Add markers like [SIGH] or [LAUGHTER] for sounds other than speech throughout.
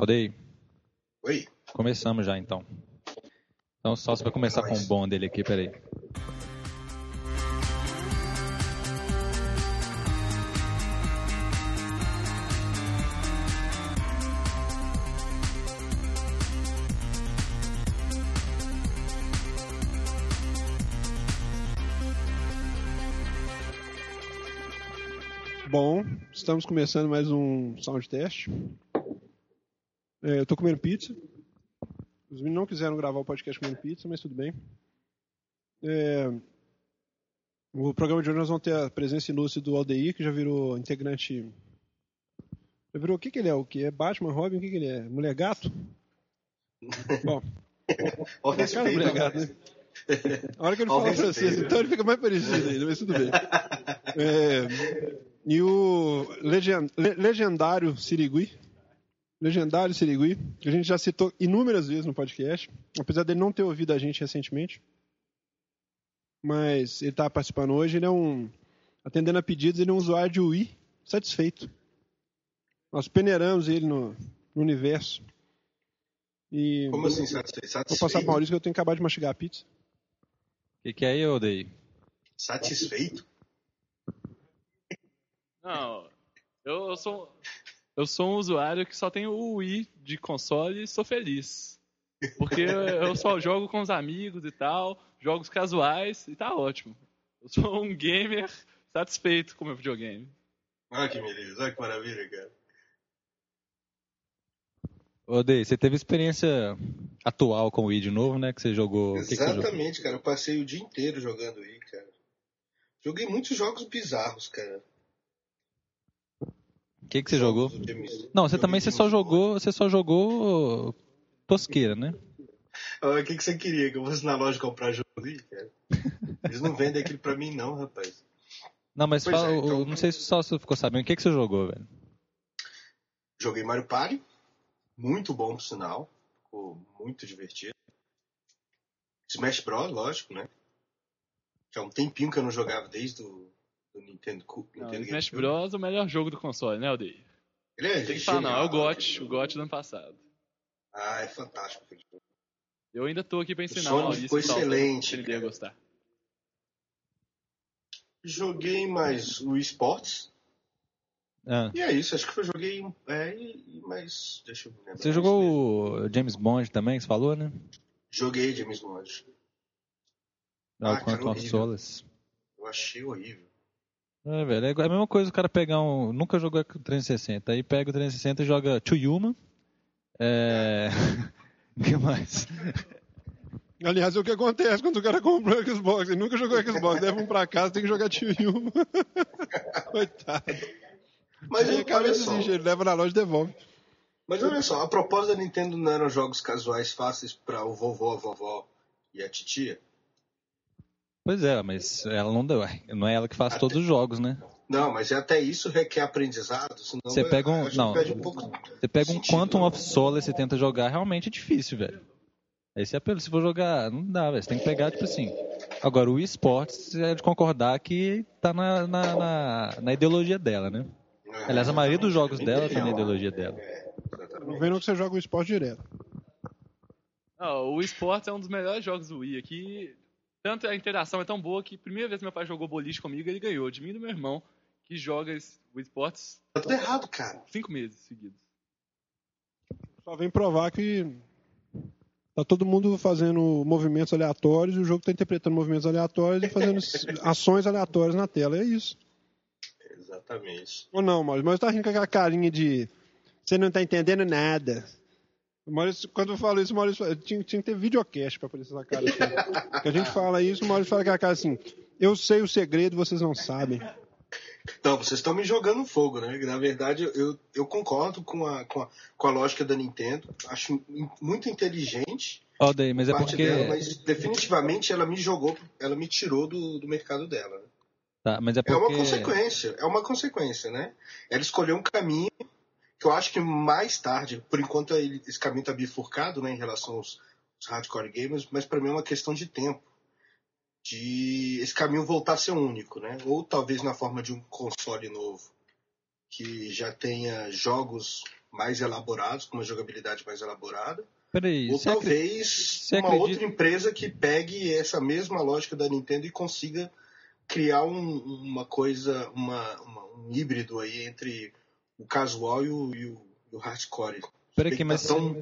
Aldeia, Oi. começamos já então. Então só você vai começar com o bom dele aqui, peraí. Bom, estamos começando mais um sound test. É, eu tô comendo pizza. Os meninos não quiseram gravar o podcast comendo pizza, mas tudo bem. É, o programa de hoje nós vamos ter a presença ilustre do Aldeir, que já virou integrante. Já virou o que, que ele é? O que é Batman, Robin? O que, que ele é? Mulher gato? [LAUGHS] Bom, Ó, é mulher gato, né? A hora que ele fala francês, então ele fica mais parecido ainda, mas tudo bem. [LAUGHS] É, e o legen- le- legendário Sirigui, legendário Sirigui, que a gente já citou inúmeras vezes no podcast, apesar dele não ter ouvido a gente recentemente. Mas ele está participando hoje, ele é um. Atendendo a pedidos, ele é um usuário de Wii satisfeito. Nós peneiramos ele no, no universo. E Como assim, satisfeito? vou passar para o Maurício que eu tenho que acabar de mastigar a pizza. O que, que é aí, Aldeia? Satisfeito? Não, eu, eu sou eu sou um usuário que só tem o Wii de console e sou feliz. Porque eu só jogo com os amigos e tal, jogos casuais e tá ótimo. Eu sou um gamer satisfeito com o meu videogame. Olha que beleza, olha que maravilha, cara. Aldeia, você teve experiência atual com o Wii de novo, né? Que você jogou. o que que você jogou? Exatamente, cara. Eu passei o dia inteiro jogando aí, cara. Joguei muitos jogos bizarros, cara. O que, que você jogou? Não, você também você só jogou. Você só jogou tosqueira, né? Ah, O que, que você queria? Que eu fosse na loja comprar jogo aí, cara? Eles não vendem aquilo pra mim, não, rapaz. Não, mas fala, é, então- não sei se só você ficou sabendo. O que, que você jogou, velho? Joguei Mario Party. Muito bom, por sinal. Ficou muito divertido. Smash Bros, lógico, né? Já há um tempinho que eu não jogava desde o do Nintendo, Não, Nintendo Smash GameCube. Bros é o melhor jogo do console, né, Aldeir? Ele é Tem que falar, não, é o GOT, o GOT do ano passado. Ah, é fantástico aquele jogo. Eu ainda tô aqui pra ensinar o Maurício ficou tal, excelente, se ele ia gostar. Joguei mais o esportes. Ah, E é isso, acho que eu joguei. É, mais. Deixa eu lembrar. você jogou o James Bond também, que você falou, né? Joguei James Bond. Ah, Ah, horrível. consoles. Eu achei horrível. É, velho, é a mesma coisa o cara pegar um. Nunca jogou com o 360. Aí pega o 360 e joga To Yuma. É. [LAUGHS] O que mais? Aliás, é o que acontece quando o cara compra o Xbox. Ele nunca jogou Xbox, leva um pra casa, tem que jogar tio Yuma. [LAUGHS] Coitado. Mas Aí só. desiste, ele leva na loja e devolve. Mas olha só, a proposta da Nintendo não eram jogos casuais fáceis pra o vovô, a vovó e a titia? Pois é, mas ela não deu. [LAUGHS] Não é ela que faz todos os jogos, né? Não, mas até isso requer aprendizado, senão Você pega um- não. perde um pouco. Você pega um Sentido, Quantum né? of Solace e tenta jogar, realmente é difícil, velho. Aí você apela, se for jogar, não dá, velho. Você tem que pegar, tipo assim. Agora, o esportes é de concordar que tá na, na, na, na ideologia dela, né? É, Aliás, a maioria dos jogos dela tá na ideologia dela. É. Não vem não que você joga o esporte direto. Não, o esportes é um dos melhores jogos do Wii aqui. Tanto a interação é tão boa que a primeira vez que meu pai jogou boliche comigo, ele ganhou. De mim e do meu irmão, que joga o esportes Tá tudo errado, cara. cinco meses seguidos. Só vem provar que tá todo mundo fazendo movimentos aleatórios e o jogo tá interpretando movimentos aleatórios e fazendo [LAUGHS] ações aleatórias na tela. É isso. Exatamente. Ou não, Maurício? Mas tá rindo com aquela carinha de você não tá entendendo nada. Maurício, quando eu falo isso, o Maurício fala, tinha, tinha que ter videocast pra aparecer essa cara. Assim. a gente fala isso, o Maurício fala com a cara assim: Eu sei o segredo, vocês não sabem. Então, vocês estão me jogando fogo, né? Na verdade, eu, eu concordo com a, com, a, com a lógica da Nintendo. Acho muito inteligente Ó, daí, mas é parte porque. dela, mas definitivamente ela me jogou, ela me tirou do, do mercado dela. Tá, mas é É porque. uma consequência, é uma consequência, né? Ela escolheu um caminho que eu acho que mais tarde, por enquanto ele- esse caminho está bifurcado, né, em relação aos, aos hardcore gamers, mas para mim é uma questão de tempo, de esse caminho voltar a ser único, né? Ou talvez na forma de um console novo que já tenha jogos mais elaborados, com uma jogabilidade mais elaborada. Peraí, Ou talvez você uma acredita- outra empresa que pegue essa mesma lógica da Nintendo e consiga criar um- uma coisa, uma- uma- um híbrido aí entre o casual e o, e o- e o hardcore. Peraí, que mas tá tão-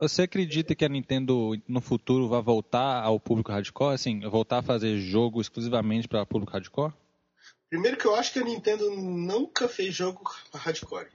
você acredita que a Nintendo no futuro vai voltar ao público hardcore? Assim, voltar a fazer jogo exclusivamente para público hardcore? Primeiro que eu acho que a Nintendo nunca fez jogo hardcore.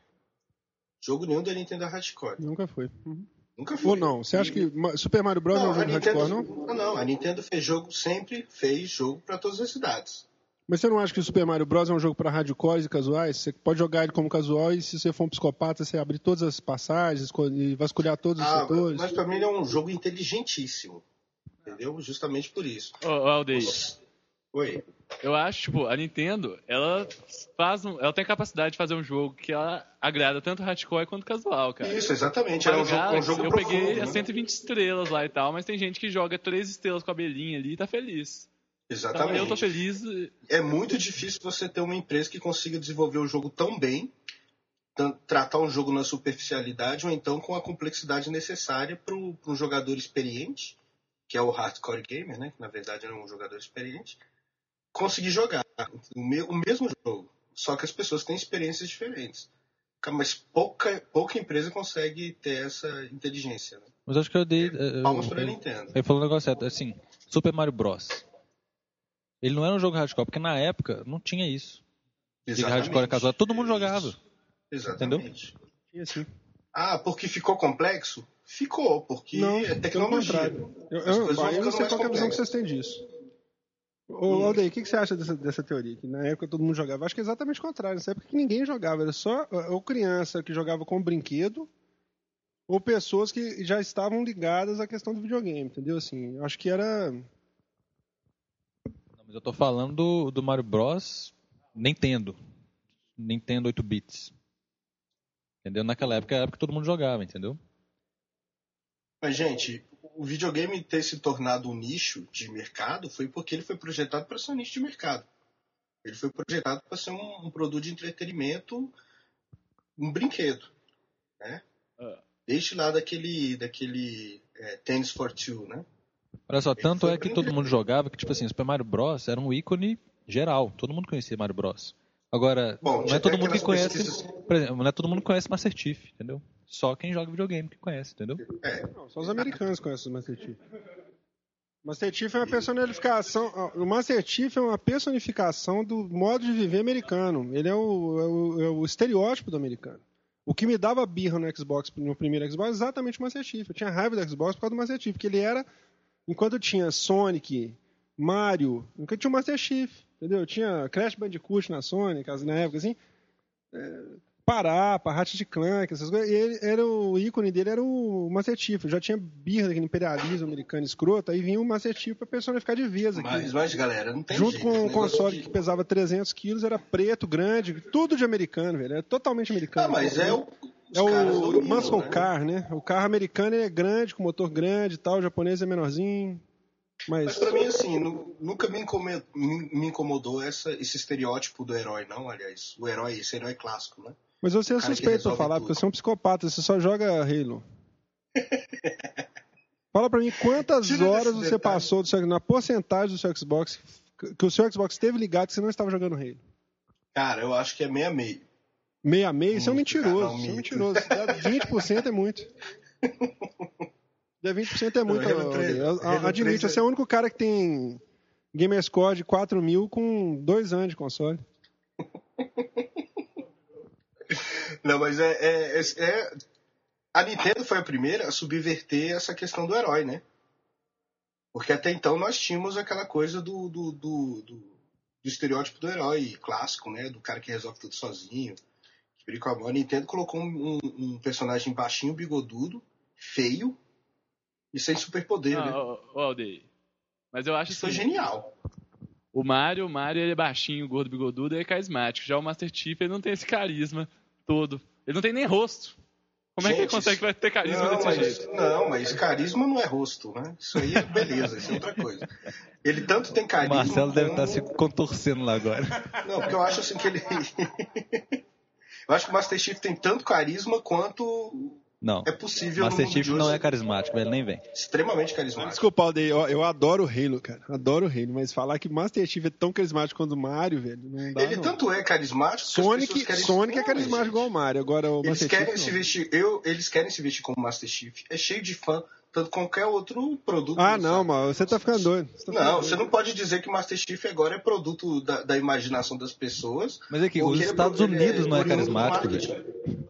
Jogo nenhum da Nintendo é hardcore. Nunca foi. Uhum. Nunca foi. Ou não? Você acha que Super Mario Bros. é um jogo Nintendo, hardcore, não? não, não, a Nintendo fez jogo, sempre fez jogo para todas as idades. Mas você não acha que o Super Mario Bros. é um jogo para hardcores e casuais? Você pode jogar ele como casual e se você for um psicopata, você abrir todas as passagens e vasculhar todos os Ah, setores. mas para mim ele é um jogo inteligentíssimo. Entendeu? Justamente por isso. Ô, ô, Aldeia, Oi. eu acho, tipo, a Nintendo, ela faz um, ela tem a capacidade de fazer um jogo que ela agrada tanto hardcore quanto casual, cara. Isso, exatamente. Era um Mario jogo, um jogo eu profundo, peguei né? as 120 estrelas lá e tal, mas tem gente que joga 3 estrelas com a abelhinha ali e tá feliz. Então Exatamente. eu tô feliz. É muito difícil você ter uma empresa que consiga desenvolver o jogo tão bem, tratar um jogo na superficialidade ou então com a complexidade necessária para um jogador experiente, que é o hardcore gamer, né? Que na verdade é um jogador experiente, conseguir jogar o, me- o mesmo jogo. Só que as pessoas têm experiências diferentes. Mas pouca, pouca empresa consegue ter essa inteligência. Né? Mas acho que eu dei. eu- Palmas para a eu- Nintendo. Ele falou um negócio certo. Assim, Super Mario Bros. Ele não era um jogo hardcore, porque na época não tinha isso. De Exatamente. hardcore casual. Todo mundo jogava. Exatamente. E assim. Ah, porque ficou complexo? Ficou, porque Não, é tecnologia. Eu, eu, aí eu não sei qual que é a visão que vocês têm disso. Ô, Hum. Aldeia, o que, que você acha dessa, dessa teoria? Que na época todo mundo jogava. Acho que é exatamente o contrário. Nessa época que ninguém jogava. Era só ou criança que jogava com brinquedo ou pessoas que já estavam ligadas à questão do videogame, entendeu? Assim, eu acho que era. Mas eu tô falando do, do Mario Bros. Nintendo. Nintendo 8 bits. Entendeu? Naquela época era a época que todo mundo jogava, entendeu? Mas, gente, o videogame ter se tornado um nicho de mercado foi porque ele foi projetado para ser um nicho de mercado. Ele foi projetado para ser um, um produto de entretenimento, um brinquedo. Né? Ah. Desde lá daquele, daquele é, Tennis for Two, né? Olha só, tanto é que todo mundo jogava que, tipo assim, Super Mario Bros. era um ícone geral. Todo mundo conhecia Mario Bros. Agora, Bom, não é todo mundo que conhece. pesquisas- Por exemplo, não é todo mundo que conhece Master Chief, entendeu? Só quem joga videogame que conhece, entendeu? É, Não, só os americanos conhecem o Master Chief. Master Chief é uma personificação. O Master Chief é uma personificação do modo de viver americano. Ele é o, é o, é o estereótipo do americano. O que me dava birra no Xbox, no primeiro Xbox, é exatamente o Master Chief. Eu tinha raiva do Xbox por causa do Master Chief, porque ele era. Enquanto tinha Sonic, Mario, nunca tinha o Master Chief, entendeu? Tinha Crash Bandicoot na Sonic, as- na época assim. É, Parapa, Ratchet Clank, essas coisas. E ele, era o ícone dele era o Master Chief. Já tinha birra daquele imperialismo americano escroto, aí vinha o Master Chief pra personificar de vez aqui. mas, mas, galera, não tem Junto jeito. com um negócio console de- que pesava 300 quilos, era preto, grande, tudo de americano, velho. Era totalmente americano. Ah, mas é o. os É o muscle né? car, né? O carro americano é grande, com motor grande e tal. O japonês é menorzinho. Mas, Mas pra mim, assim, nu- nunca me incomodou, me me incomodou essa, esse estereótipo do herói, não, aliás. O herói, esse herói clássico, né? mas você é suspeito pra falar, tudo. porque você é um psicopata, você só joga Halo. [LAUGHS] Fala pra mim quantas Tira horas você detalhe. passou seu, na porcentagem do seu Xbox que o seu Xbox esteve ligado que você não estava jogando Halo. Cara, eu acho que é meia meio. Meia meia, isso é um mentiroso. cara, um isso é um mentiroso. Se der 20% é muito. Der 20% é muito. Halo Admite, três é- você é o único cara que tem Gamerscore de 4 mil com dois anos de console. [LAUGHS] Não, mas é, é, é- é- A Nintendo foi a primeira a subverter essa questão do herói, né? Porque até então nós tínhamos aquela coisa do, do, do, do- do estereótipo do herói clássico, né? Do cara que resolve tudo sozinho. Com a Nintendo colocou um, um- um personagem baixinho, bigodudo, feio e sem superpoder, né? Ah, ô, Aldeia. Mas eu acho Isso foi assim, genial. o Mario, o Mario ele é baixinho, gordo, bigodudo e é carismático. Já o Master Chief ele não tem esse carisma todo. Ele não tem nem rosto. Como é que ele Gente, consegue ter carisma Não desse mas, jeito? não, mas carisma não é rosto, né? Isso aí é beleza, isso é outra coisa. Ele tanto tem O carisma. Marcelo deve como- estar se contorcendo lá agora. Não, porque eu acho assim que ele. [LAUGHS] Eu acho que o Master Chief tem tanto carisma quanto Não. é possível Master no mundo Chief não é carismático, ele nem vem. Extremamente carismático. Desculpa, Aldeia, eu, eu adoro o Halo, cara. Adoro o Halo, mas falar que Master Chief é tão carismático quanto o Mario, velho, não dá Ele não. tanto é carismático que as Sonic, pessoas querem... Sonic é carismático igual o Mario, agora o Eles Master querem Chief se vestir, eu, eles querem se vestir como Master Chief. É cheio de fã, tanto qualquer outro produto. Ah, sabe? não, mano, você tá ficando doido. Você tá ficando Não, doido. você não pode dizer que Master Chief agora é produto da, da imaginação das pessoas. Mas é que os é Estados ele Unidos não é oriundo do carismático, velho.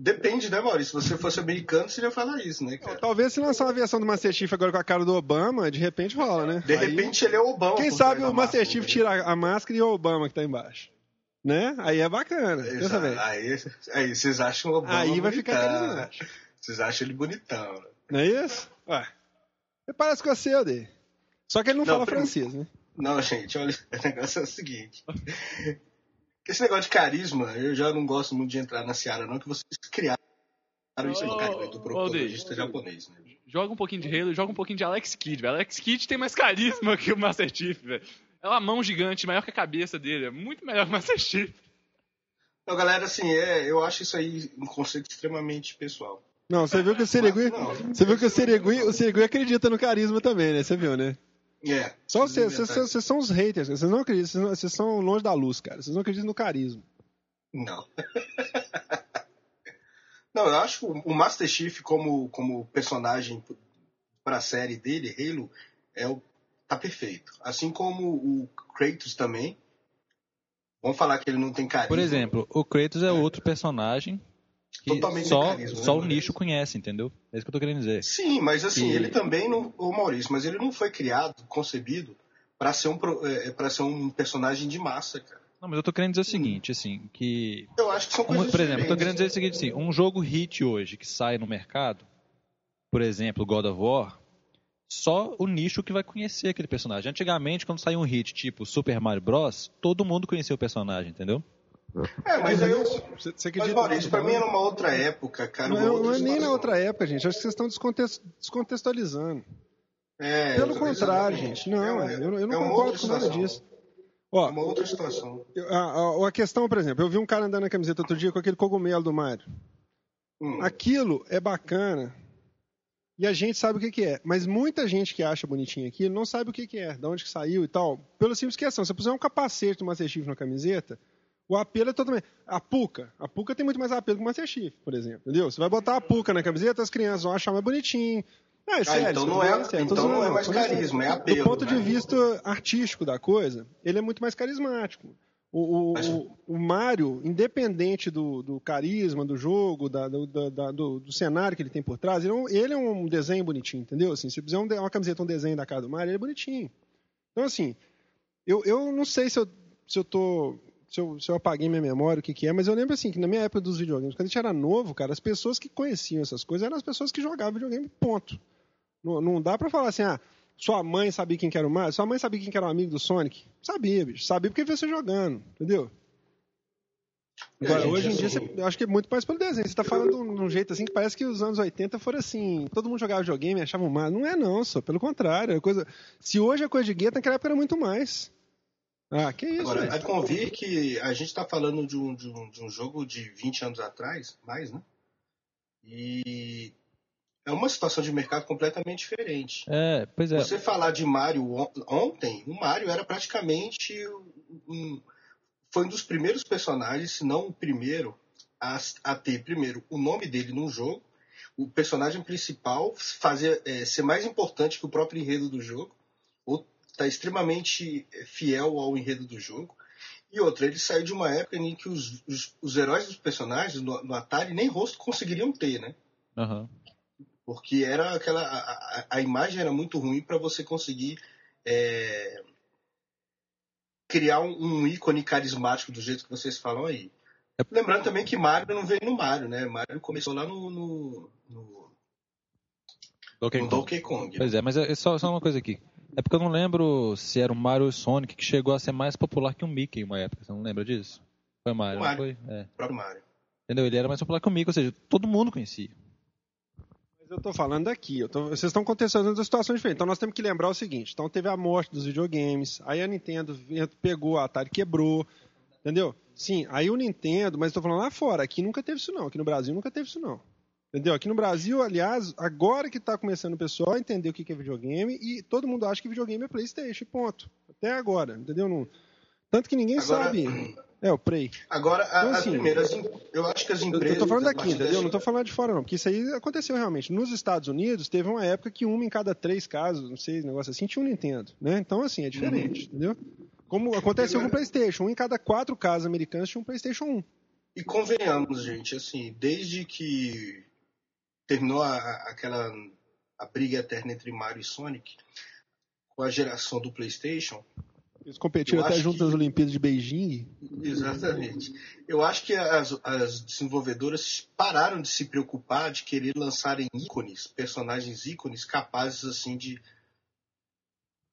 Depende, né, Maurício? Se você fosse americano, você ia falar isso, né, cara? Talvez se lançar uma versão do Master Chief agora com a cara do Obama, de repente rola, né? De Aí- repente ele é o Obama. Quem sabe o Master Chief né? tira a máscara e o Obama que tá embaixo. Né? Aí é bacana. Exato. Aí, aí vocês acham o Obama Aí vai ficar bonitão. carismático. Vocês acham ele bonitão, né? Não é isso? Ué. Ele parece com você, Aldeia. Só que ele não, Não, fala francês, né? Não, gente, olha, [LAUGHS] o negócio é o seguinte. Esse negócio de carisma, eu já não gosto muito de entrar na seara, não, que vocês criaram isso aí, cara, do Aldeia. japonês, né? Joga um pouquinho de Halo, joga um pouquinho de Alex Kidd, velho. Alex Kidd tem mais carisma [LAUGHS] que o Master Chief, velho. É uma mão gigante, maior que a cabeça dele. É muito melhor que o Master Chief. Então, galera, assim, é, eu acho isso aí um conceito extremamente pessoal. Não, você viu que o Serigui. Você viu que o Serigui, o Serigui acredita no carisma também, né? Você viu, né? É. Só vocês, vocês são os haters, vocês não acreditam, vocês, não- vocês são longe da luz, cara. Vocês não acreditam no carisma. Não. [LAUGHS] Não, eu acho que o Master Chief como, como personagem para a série dele, Halo, é o, tá perfeito. Assim como o Kratos também. Vamos falar que ele não tem carisma. Por exemplo, o Kratos é outro personagem Totalmente só, né, só o Maurício? nicho conhece, entendeu? É isso que eu tô querendo dizer. Sim, mas assim, E- ele também não. O Maurício, mas ele não foi criado, concebido, para ser, um, é, pra ser um personagem de massa, cara. Não, mas eu tô querendo dizer o seguinte, assim, que Eu acho que são Um- coisas por exemplo, eu tô querendo dizer o seguinte, assim, um jogo hit hoje que sai no mercado, por exemplo, God of War, só o nicho que vai conhecer aquele personagem. Antigamente, quando saiu um hit tipo Super Mario Bros, todo mundo conhecia o personagem, entendeu? É, mas aí eu, Você, você Mas, Maurício, pra mim era uma outra época, cara. Não, não é nem na outra época, gente. Acho que vocês estão descontext- descontextualizando. É, Pelo contrário, gente. Não, É eu, não- eu não é concordo com nada disso. É Ó, uma outra situação. a, a- a questão, por exemplo, eu vi um cara andando na camiseta outro dia com aquele cogumelo do Mario. Hum. Aquilo é bacana e a gente sabe o que, que é. Mas muita gente que acha bonitinho aquilo não sabe o que, que é, de onde que saiu e tal. Pelo simples questão, se você puser um capacete do Master Chief na camiseta, o apelo é totalmente. A Puka. A Puka tem muito mais apelo que o Master Chief, por exemplo. Entendeu? Você vai botar a Puka na camiseta, as crianças vão achar mais bonitinho. É sério, então não é- sério, então não é mais carisma, é Do apelo, ponto de né? vista artístico da coisa, ele é muito mais carismático. O, o, Mas- o, o Mario, independente do, do carisma do jogo, da- do, da- do- do cenário que ele tem por trás, ele é um, ele é um desenho bonitinho, entendeu? Assim, se fizer um de- uma camiseta, um desenho da cara do Mario, ele é bonitinho. Então, assim, eu, eu não sei se eu, se eu tô. Se eu, se eu apaguei minha memória, o que, que é, mas eu lembro assim que na minha época dos videogames, quando a gente era novo, cara, as pessoas que conheciam essas coisas eram as pessoas que jogavam videogame, ponto. Não, não dá pra falar assim, ah, sua mãe sabia quem que era o Mario, sua mãe sabia quem que era o amigo do Sonic. Sabia, bicho. Sabia porque viu você jogando, entendeu? Agora, É, hoje em dia, assim, você- eu acho que é muito mais pelo desenho. Você tá falando de um, jeito assim que parece que os anos 80 foram assim, todo mundo jogava videogame e achava um Mario. Não é não, só. Pelo contrário. É coisa... Se hoje é coisa de gueto, naquela época era muito mais. Ah, que isso, Agora, a convir que a gente tá falando de um, de, um, de um jogo de 20 anos atrás, mais, né? E é uma situação de mercado completamente diferente. É, pois é. Você falar de Mario on- ontem, o Mario era praticamente um, foi um dos primeiros personagens, se não o primeiro, a, a ter primeiro o nome dele num jogo, o personagem principal fazer é, ser mais importante que o próprio enredo do jogo, ou tá extremamente fiel ao enredo do jogo. E outra, ele saiu de uma época em que os, os, os heróis dos personagens no, no Atari nem rosto conseguiriam ter, né? Aham. porque era aquela a, a- imagem era muito ruim para você conseguir é, criar um, um ícone carismático do jeito que vocês falam aí. É- Lembrando também que Mario não veio no Mario, né? Mario começou lá no, no, no, Donkey Kong. Donkey Kong. Pois é, mas é é só, só uma coisa aqui. É porque eu não lembro se era o Mario ou o Sonic que chegou a ser mais popular que o Mickey em uma época. Você não lembra disso? Foi Mario, O Mario. não foi? É. O próprio Mario. Entendeu? Ele era mais popular que o Mickey, ou seja, todo mundo conhecia. Mas eu tô falando daqui. Eu tô- Vocês estão contextualizando situações diferentes. Então nós temos que lembrar o seguinte: então teve a morte dos videogames, aí a Nintendo pegou, a Atari quebrou, entendeu? Sim, aí o Nintendo, mas tô falando lá fora, aqui nunca teve isso não, aqui no Brasil nunca teve isso não. Entendeu? Aqui no Brasil, aliás, agora que tá começando o pessoal a entender o que é videogame e todo mundo acha que videogame é Playstation, ponto. Até agora, entendeu? Não... Tanto que ninguém Agora- sabe. É, o Play. Agora, a, Então, assim, primeira, as em- eu acho que as empresas. eu tô falando daqui, entendeu? dessa- Não tô falando de fora, não. Porque isso aí aconteceu realmente. Nos Estados Unidos, teve uma época que uma em cada três casos, não sei, negócio assim, tinha um Nintendo, né? Então, assim, é diferente, Uhum. entendeu? Como aconteceu com o PlayStation. Um em cada quatro casos americanos tinha um PlayStation 1. E convenhamos, gente, assim, desde que terminou a, aquela a briga eterna entre Mario e Sonic, com a geração do PlayStation, Eles competiram até junto que- nas Olimpíadas de Beijing. exatamente. Eu acho que as, as desenvolvedoras pararam de se preocupar de querer lançarem ícones, personagens ícones capazes assim de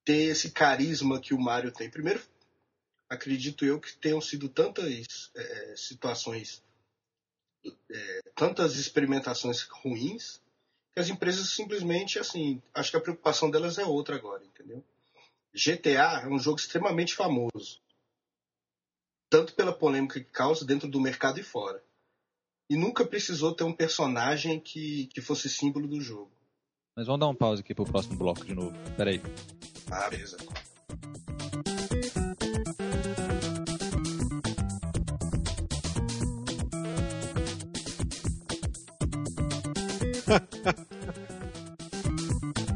ter esse carisma que o Mario tem. Primeiro, acredito eu que tenham sido tantas eh, situações, eh, tantas experimentações ruins, que as empresas simplesmente, assim, acho que a preocupação delas é outra agora, entendeu? GTA é um jogo extremamente famoso, tanto pela polêmica que causa dentro do mercado e fora. E nunca precisou ter um personagem que, que fosse símbolo do jogo. Mas vamos dar um pause aqui pro próximo bloco de novo. Pera aí. Ah, beleza.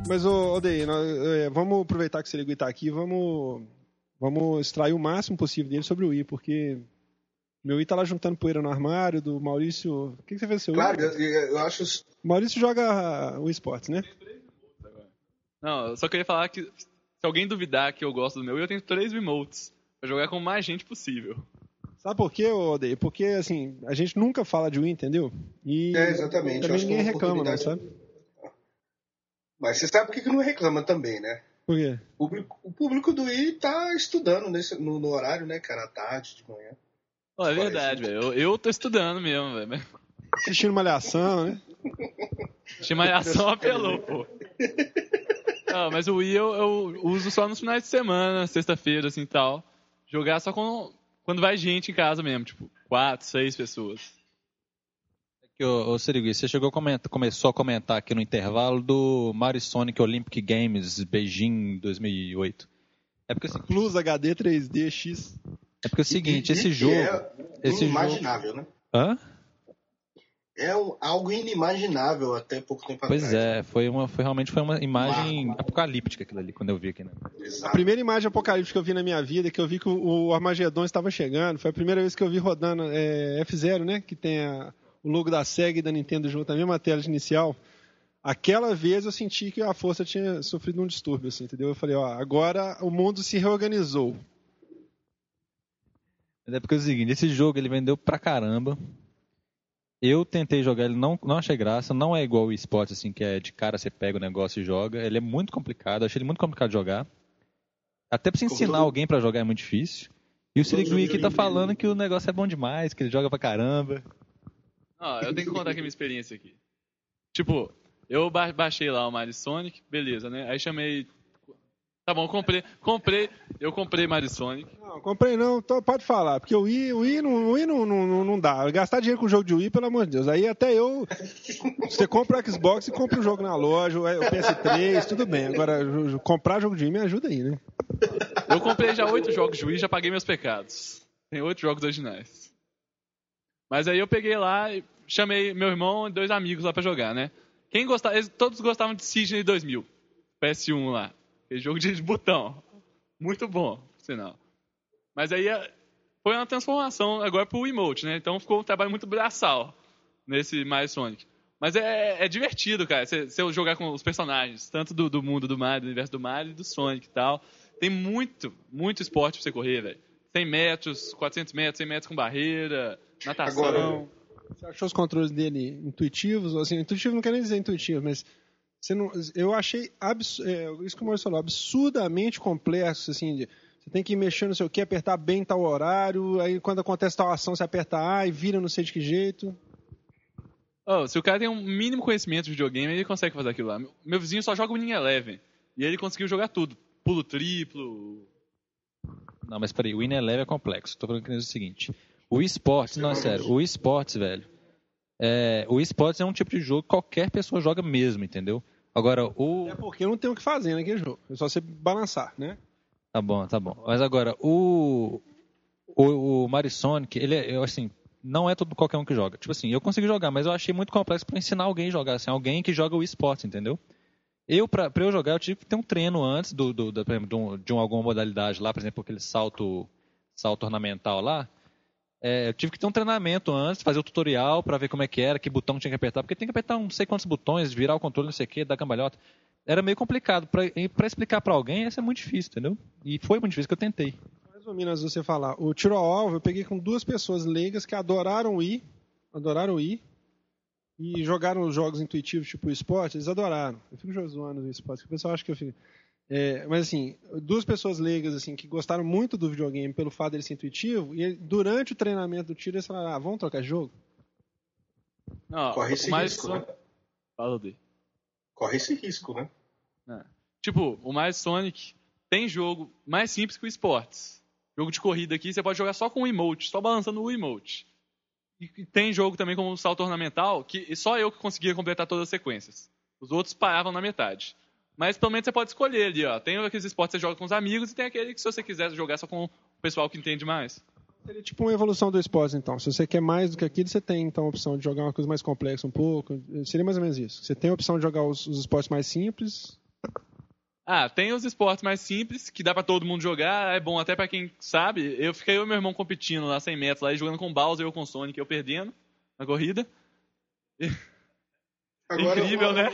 Mas, ô, Odeir, nós, é, vamos aproveitar que o Serigui tá aqui e vamos, vamos extrair o máximo possível dele sobre o Wii, porque meu Wii tá lá juntando poeira no armário do Maurício. O que, que você fez com seu Claro, Wii? eu, eu acho. O Maurício joga o esportes, né? Não, eu só queria falar que se alguém duvidar que eu gosto do meu, eu tenho três remotes. Pra jogar com mais gente possível. Sabe por quê, ô, Odeir? Porque, assim, a gente nunca fala de Wii, entendeu? E É, exatamente. Eu também acho que é ninguém reclama, não, oportunidade. sabe? Mas você sabe por que que não reclama também, né? Por quê? O público, o público do I tá estudando nesse, no, no horário, né, cara? À tarde, de manhã. Pô, é verdade, velho. Eu, eu tô estudando mesmo, velho. Assistindo Malhação, né? Chimalhação [LAUGHS] apelou, pô. Não, mas o Wii eu, eu uso só nos finais de semana, sexta-feira, assim, tal. Jogar só quando, quando vai gente em casa mesmo, tipo, quatro, seis pessoas. Ô, ô Sirigui, você chegou a comentar- começou a comentar aqui no intervalo do Mario Sonic Olympic Games Beijing 2008. É porque, assim, Plus HD 3D X. é porque é o seguinte, E- esse jogo... É esse inimaginável, né? Hã? É um- algo inimaginável até pouco tempo Pois atrás. é, foi, uma, foi realmente foi uma imagem Marco. apocalíptica aquilo ali, quando eu vi aqui, né? A primeira imagem apocalíptica que eu vi na minha vida, que eu vi que o, o Armagedon estava chegando, foi a primeira vez que eu vi rodando é, F0, né? Que tem a- o logo da SEGA e da Nintendo junto na mesma tela de inicial. Aquela vez eu senti que a força tinha sofrido um distúrbio, assim, entendeu? Eu falei, ó, agora o mundo se reorganizou. Mas é porque é o seguinte, esse jogo ele vendeu pra caramba. Eu tentei jogar, ele não, não achei graça, não é igual o esporte, assim, que é de cara você pega o negócio e joga. Ele é muito complicado, achei ele muito complicado de jogar. Até pra você ensinar alguém pra jogar é muito difícil. E o todo Sirigui aqui tá de- falando que o negócio é bom demais, que ele joga pra caramba. Ó, eu tenho que contar aqui a minha experiência aqui. Tipo, eu ba- baixei lá o Mario Sonic, beleza, né? Aí chamei. Tá bom, comprei. Comprei. Eu comprei Mario Sonic. Não, comprei não, tô- pode falar, porque o Wii, o Wii, não, o Wii não, não, não- não dá. Gastar dinheiro com o jogo de Wii, pelo amor de Deus. Aí até eu. Você compra o Xbox e compra o jogo na loja, o PS3, tudo bem. Agora, comprar jogo de Wii me ajuda aí, né? Eu comprei já oito jogos de Wii e já paguei meus pecados. Tem oito jogos originais. Mas aí eu peguei lá e chamei meu irmão e dois amigos lá pra jogar, né? Quem gostava, eles todos gostavam de Sydney 2000, PS1 lá. Aquele jogo de botão. Muito bom, por sinal. Mas aí eh, foi uma transformação agora pro emote, né? Então ficou um trabalho muito braçal nesse Mario Sonic. Mas é, é divertido, cara, você jogar com os personagens, tanto do, do mundo do Mario, do universo do Mario e do Sonic e tal. Tem muito, muito esporte pra você correr, velho. 100 metros, 400 metros, 100 metros com barreira, natação. Agora, Você achou os controles dele intuitivos? Assim, intuitivo não quer nem dizer intuitivo, mas você não, eu achei abs, é, isso que o Maurício falou, absurdamente complexo, assim, de- você tem que mexer no seu que, apertar bem tal horário, aí quando acontece tal ação você aperta A e vira não sei de que jeito. Oh, se o cara tem um mínimo conhecimento de videogame, ele consegue fazer aquilo lá. Meu- Meu vizinho só joga o Winning Eleven. E ele conseguiu jogar tudo. Pulo triplo. Não, mas peraí, o Win Eleven é complexo. Tô falando que é o seguinte. O esportes, não, é sério, o esportes, velho. É, o esportes é um tipo de jogo que qualquer pessoa joga mesmo, entendeu? Agora, o. É porque não tem o que fazer naquele jogo. É só você balançar, né? Tá bom, tá bom. Mas agora, o. O, o Mario Sonic, ele é, assim, não é todo qualquer um que joga. Tipo assim, eu consegui jogar, mas eu achei muito complexo pra ensinar alguém a jogar, assim, alguém que joga o esportes, entendeu? Eu, pra, pra eu jogar, eu tive que ter um treino antes do, do, da- de, um, de um- alguma modalidade lá, por exemplo, aquele salto, salto ornamental lá. É, eu tive que ter um treinamento antes, fazer o tutorial pra ver como é que era, que botão tinha que apertar, porque tem que apertar um não sei quantos botões, virar o controle, não sei o que, dar cambalhota. Era meio complicado. Pra, pra explicar pra alguém, isso é muito difícil, entendeu? E foi muito difícil que eu tentei. Ou menos você falar. O tiro ao alvo, eu peguei com duas pessoas leigas que adoraram ir, adoraram ir, e jogaram os jogos intuitivos, tipo o esporte, eles adoraram. Eu fico zoando o esporte, o pessoal acha que eu fico. É, mas assim, duas pessoas leigas assim que gostaram muito do videogame pelo fato dele ser intuitivo, e durante o treinamento do tiro eles falaram: ah, vamos trocar de jogo? Não, Corre esse mais risco, Son- né? Fala dele. Corre esse risco, né? Tipo, o mais Sonic tem jogo mais simples que o Esportes. Jogo de corrida aqui, você pode jogar só com o emote, só balançando o emote. E e tem jogo também como o salto ornamental, que só eu que conseguia completar todas as sequências. Os outros paravam na metade. Mas pelo menos você pode escolher ali, ó. Tem aqueles esportes que você joga com os amigos e tem aquele que se você quiser jogar só com o pessoal que entende mais. Seria tipo uma evolução do esporte, então. Se você quer mais do que aquilo, você tem então a opção de jogar uma coisa mais complexa um pouco. Seria mais ou menos isso. Você tem a opção de jogar os, os esportes mais simples. Ah, tem os esportes mais simples, que dá pra todo mundo jogar, é bom até pra quem sabe. Eu fiquei eu e meu irmão competindo lá 100 metros, lá jogando com Bowser e eu com Sonic, eu perdendo na corrida. Agora, [LAUGHS] Incrível, uma- né?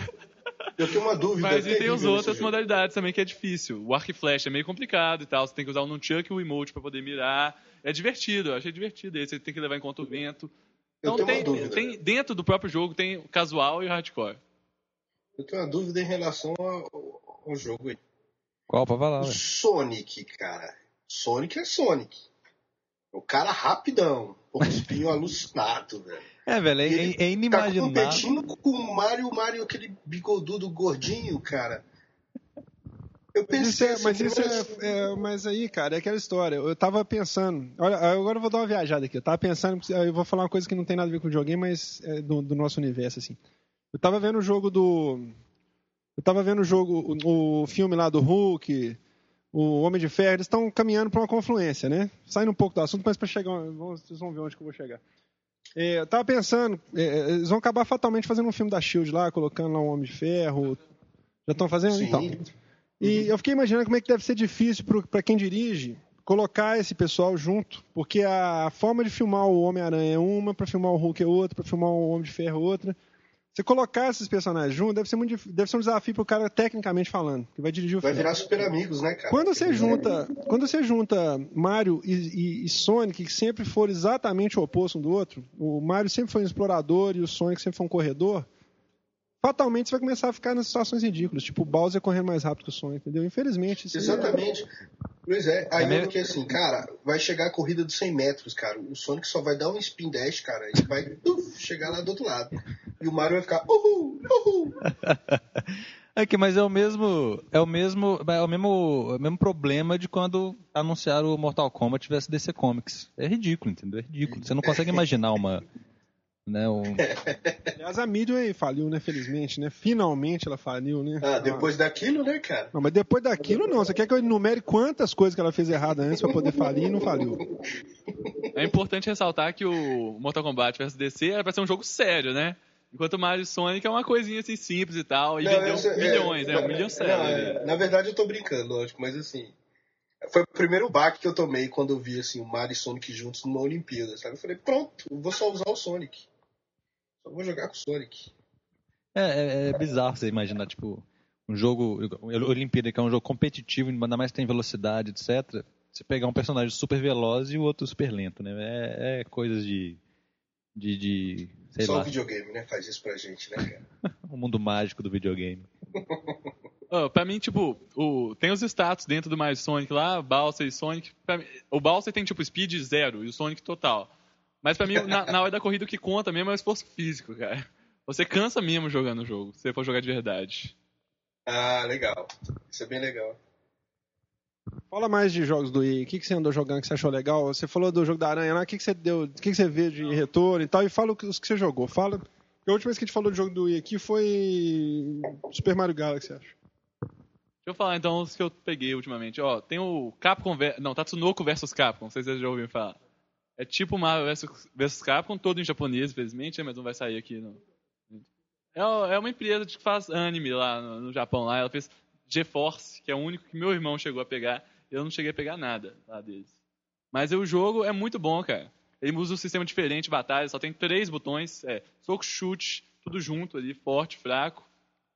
Eu tenho uma dúvida. Mas e tem as outras modalidades também que é difícil. O arco e flecha é meio complicado e tal. Você tem que usar o nunchuck e o emote pra poder mirar. É divertido, eu achei divertido. Aí você tem que levar em conta o vento. Eu Então tenho tem, uma dúvida. tem- dentro do próprio jogo tem o casual e o hardcore. Eu tenho uma dúvida em relação ao, ao jogo aí. Qual pra falar, O? Sonic, cara. Sonic é Sonic. O cara rapidão. O espinho [LAUGHS] alucinado, velho. É, velho, é, ele é- Tá inimaginável. competindo com o Mario, o Mario, aquele bigodudo gordinho, cara. Eu Mas isso pensei é, assim, mas, isso é, é- mas aí, cara, é aquela história. Eu tava pensando. Olha, agora eu vou dar uma viajada aqui. Eu tava pensando. Eu vou falar uma coisa que não tem nada a ver com videogame, mas é do, do nosso universo, assim. Eu tava vendo o jogo do. Eu tava vendo o jogo, o, o filme lá do Hulk, o Homem de Ferro, eles estão caminhando para uma confluência, né? Saindo um pouco do assunto, mas para chegar. Vocês vão ver onde que eu vou chegar. É, eu tava pensando, é, eles vão acabar fatalmente fazendo um filme da Shield lá, colocando lá um Homem de Ferro. Já estão fazendo? Sim. Então. E eu fiquei imaginando como é que deve ser difícil para quem dirige colocar esse pessoal junto, porque a forma de filmar o Homem-Aranha é uma, para filmar o Hulk é outra, para filmar o Homem de Ferro é outra. Você colocar esses personagens juntos deve ser, muito, deve ser um desafio pro cara tecnicamente falando, que vai dirigir o Vai filme. virar super amigos, né, cara? Quando você Porque- junta, quando você junta Mario e, e- e Sonic, que sempre foram exatamente o oposto um do outro, o Mario sempre foi um explorador e o Sonic sempre foi um corredor, fatalmente você vai começar a ficar nas situações ridículas, tipo o Bowser correndo mais rápido que o Sonic, entendeu? Infelizmente. Isso Exatamente. Pois é. Aí É eu meio- fiquei assim, cara, vai chegar a corrida dos 100 metros, cara. O Sonic só vai dar um spin dash, cara, e vai [LAUGHS] uf, chegar lá do outro lado. E o Mario vai ficar, uhul, uhul. [LAUGHS] É que, mas é o mesmo, é o mesmo, é o mesmo, é o mesmo problema de quando anunciaram o Mortal Kombat tivesse DC Comics. É ridículo, entendeu? É ridículo. Você não consegue imaginar uma, [LAUGHS] né, um, [LAUGHS] Aliás, a Midway faliu, né? Felizmente, né? Finalmente ela faliu, né? Ah, depois daquilo, né, cara? Não, mas depois daquilo não. Você quer que eu enumere quantas coisas que ela fez errada antes pra poder falir e não faliu? É importante ressaltar que o Mortal Kombat vs DC era pra ser um jogo sério, né? Enquanto o Mario e Sonic é uma coisinha assim simples e tal, e Não, vendeu essa- é, milhões, né? Um milhão não, sério. é, ali. Na verdade, eu tô brincando, lógico, mas assim. Foi o primeiro baque que eu tomei quando eu vi assim, o Mario e Sonic juntos numa Olimpíada, sabe? Eu falei, pronto, eu vou só usar o Sonic. Só vou jogar com o Sonic. É, é, é bizarro você imaginar, tipo, um jogo, Olimpíada, que é um jogo competitivo, ainda mais tem velocidade, etc. Você pegar um personagem super veloz e o outro super lento, né? É, é coisas de, de, de sei Só lá, o videogame, né? Faz isso pra gente, né, cara? [LAUGHS] o mundo mágico do videogame. [LAUGHS] Ó, pra mim, tipo, o, tem os status dentro do Mario e Sonic lá, Bowser e Sonic. Mim- o Bowser tem, tipo, speed zero e o Sonic total. Mas pra mim, na, na hora da corrida, o que conta mesmo é o esforço físico, cara. Você cansa mesmo jogando o jogo, se você for jogar de verdade. Ah, legal. Isso é bem legal. Fala mais de jogos do Wii. O que, que você andou jogando que você achou legal? Você falou do jogo da Aranha lá. O que, que você deu? O que, que você vê de retorno e tal? E fala os que você jogou. Fala. A última vez que a gente falou do jogo do Wii aqui foi Super Mario Galaxy, acho. Deixa eu falar então os que eu peguei ultimamente. Ó, tem o Capcom. Não, Tatsunoko vs Capcom. Não sei se vocês já ouviram falar. É tipo Mario vs Capcom, todo em japonês, infelizmente, mas não vai sair aqui. No... É, é uma empresa que faz anime lá no Japão. Lá. Ela fez GeForce, que é o único que meu irmão chegou a pegar. Eu não cheguei a pegar nada lá deles. Mas o jogo é muito bom, cara. Ele usa um sistema diferente de batalha, só tem três botões, é, soco, chute, tudo junto ali, forte, fraco.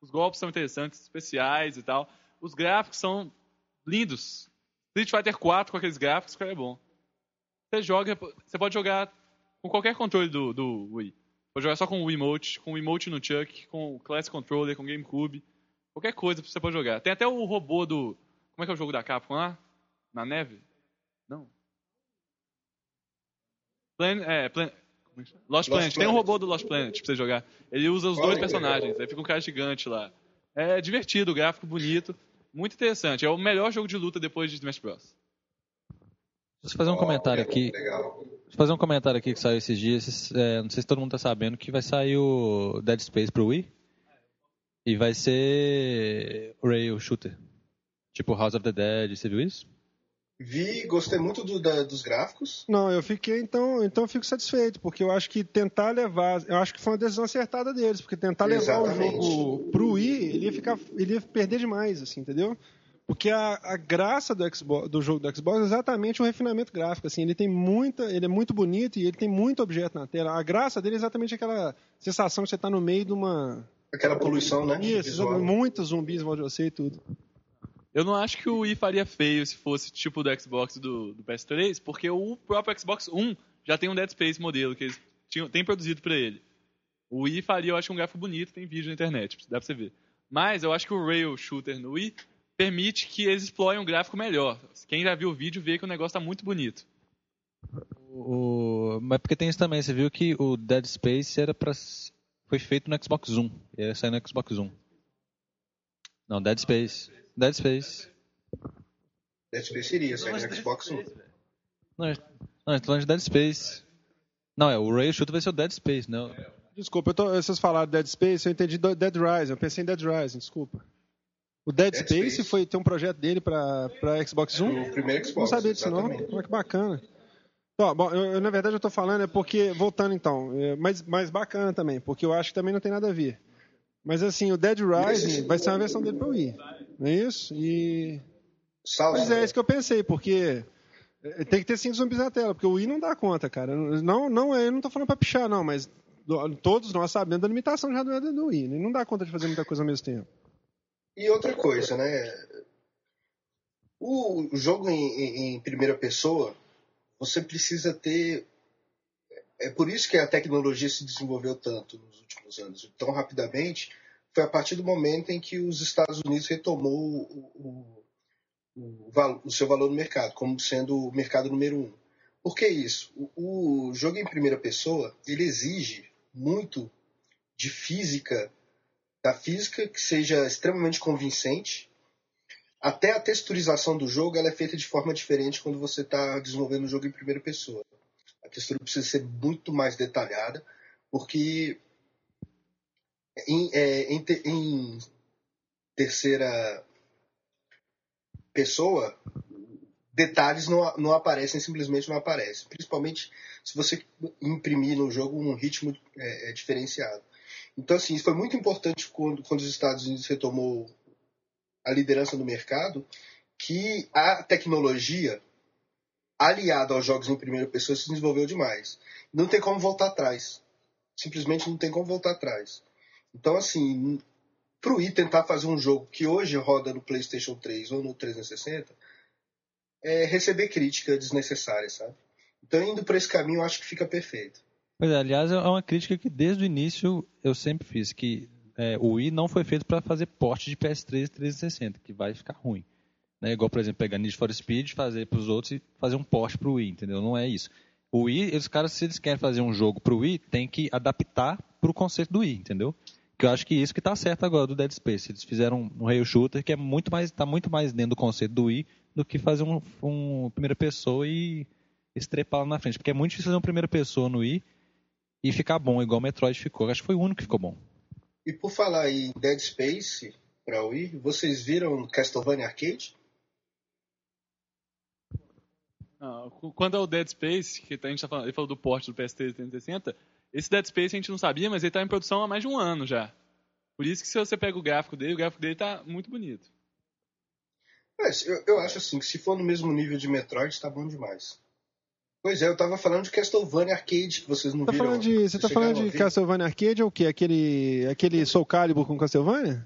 Os golpes são interessantes, especiais e tal. Os gráficos são lindos. Street Fighter 4 com aqueles gráficos, cara, é bom. Você joga, você pode jogar com qualquer controle do, do Wii. Pode jogar só com o Emote, com o Emote no Chuck, com o Classic Controller, com o GameCube. Qualquer coisa você pode jogar. Tem até o robô do. Como é que é o jogo da Capcom lá? Na neve? Não. Plan, é, Plan, é Lost, Lost Planet. Planet. Tem um robô do Lost Planet pra você jogar. Ele usa os dois personagens. Aí fica um cara gigante lá. É divertido, gráfico bonito. Muito interessante. É o melhor jogo de luta depois de Smash Bros. Deixa eu fazer um comentário aqui. Legal. Deixa eu fazer um comentário aqui que saiu esses dias. É, não sei se todo mundo tá sabendo que vai sair o Dead Space pro Wii. E vai ser Rail Shooter. Tipo House of the Dead, você viu isso? Vi, gostei muito do, da, dos gráficos. Não, eu fiquei, então, então eu fico satisfeito, porque eu acho que tentar levar, eu acho que foi uma decisão acertada deles, porque tentar levar Exatamente. o jogo pro Wii, ele ia ficar, ele ia perder demais, assim, entendeu? Porque a, a graça do, Xbox, do jogo do Xbox é exatamente o refinamento gráfico, assim, ele tem muita, ele é muito bonito e ele tem muito objeto na tela. A graça dele é exatamente aquela sensação que você está no meio de uma Aquela poluição, né? Isso, Visual. muitos zumbis igual de você e tudo. Eu não acho que o Wii faria feio se fosse tipo do Xbox do, do PS3, porque o próprio Xbox One já tem um Dead Space modelo que eles tinham, têm produzido pra ele. O Wii faria, eu acho, um gráfico bonito, tem vídeo na internet, dá pra você ver. Mas eu acho que o Rail Shooter no Wii permite que eles explorem um gráfico melhor. Quem já viu o vídeo vê que o negócio tá muito bonito. O... Mas porque tem isso também, você viu que o Dead Space era pra... foi feito no Xbox One. Ele ia sair no Xbox One. Não, Dead Space. Dead Space. Dead Space iria sair no Xbox One. Não, não, tô falando de Dead Space. Não, é, o Rail Shooter vai ser o Dead Space, não. Desculpa, eu tô, vocês falaram Dead Space, eu entendi Dead Rising, eu pensei em Dead Rising, desculpa. O Dead, Dead Space, Space. foi ter um projeto dele pra, pra Xbox One? O primeiro Xbox. Não sabia disso não. exatamente. Olha que bacana. Ó, bom, eu, na verdade eu tô falando é porque, voltando então, é, mas, mas bacana também, porque eu acho que também não tem nada a ver. Mas assim, o Dead Rising vai ser uma versão dele pro Wii, não é isso? E... Salve. Pois é, é isso que eu pensei, porque é, tem que ter cinco zumbis na tela, porque o Wii não dá conta, cara. Não, não, é, eu não tô falando pra pichar, não, mas do- todos nós sabemos da limitação já do, do Wii, né? Não dá conta de fazer muita coisa ao mesmo tempo. E outra coisa, né? O jogo em, em- em primeira pessoa, você precisa ter. É por isso que a tecnologia se desenvolveu tanto nos últimos anos, tão rapidamente. Foi a partir do momento em que os Estados Unidos retomou o, o- o o seu valor no mercado, como sendo o mercado número um. Por que isso? O, o jogo em primeira pessoa ele exige muito de física da física que seja extremamente convincente. Até a texturização do jogo ela é feita de forma diferente quando você está desenvolvendo o jogo em primeira pessoa. A textura precisa ser muito mais detalhada, porque em, é, em te- em terceira pessoa, detalhes não, não aparecem, simplesmente não aparecem. Principalmente se você imprimir no jogo um ritmo é, é, diferenciado. Então, assim, isso foi muito importante quando, quando os Estados Unidos retomou a liderança do mercado, que a tecnologia aliada aos jogos em primeira pessoa se desenvolveu demais. Não tem como voltar atrás. Simplesmente não tem como voltar atrás. Então, assim, pro Wii tentar fazer um jogo que hoje roda no PlayStation 3 ou no 360 é receber crítica desnecessária, sabe? Então, indo por esse caminho, eu acho que fica perfeito. Pois é, aliás, é uma crítica que desde o início eu sempre fiz, que é, o Wii não foi feito para fazer porte de PS3 e 360, que vai ficar ruim. Né? Igual, por exemplo, pegar Need for Speed, fazer para os outros e fazer um porte para o Wii, entendeu? Não é isso. O Wii, os caras, se eles querem fazer um jogo para o Wii, tem que adaptar para o conceito do Wii, entendeu? Que eu acho que isso que tá certo agora do Dead Space. Eles fizeram um rail shooter que é muito mais, tá muito mais dentro do conceito do Wii do que fazer um, um primeira pessoa e estrepar lá na frente. Porque é muito difícil fazer uma primeira pessoa no Wii e ficar bom, igual o Metroid ficou. Eu acho que foi o único que ficou bom. E por falar em Dead Space pra Wii, vocês viram Castlevania Arcade? Não, quando é o Dead Space, que a gente tá falando, ele falou do porte do PS3 360, esse Dead Space a gente não sabia, mas ele tá em produção há mais de um ano já. Por isso que se você pega o gráfico dele, o gráfico dele tá muito bonito. Eu, eu acho assim, que se for no mesmo nível de Metroid, tá bom demais. Pois é, eu tava falando de Castlevania Arcade, que vocês não Tá viram. falando de, você tá falando de? Castlevania Arcade ou o quê? Aquele, aquele Soul Calibur com Castlevania?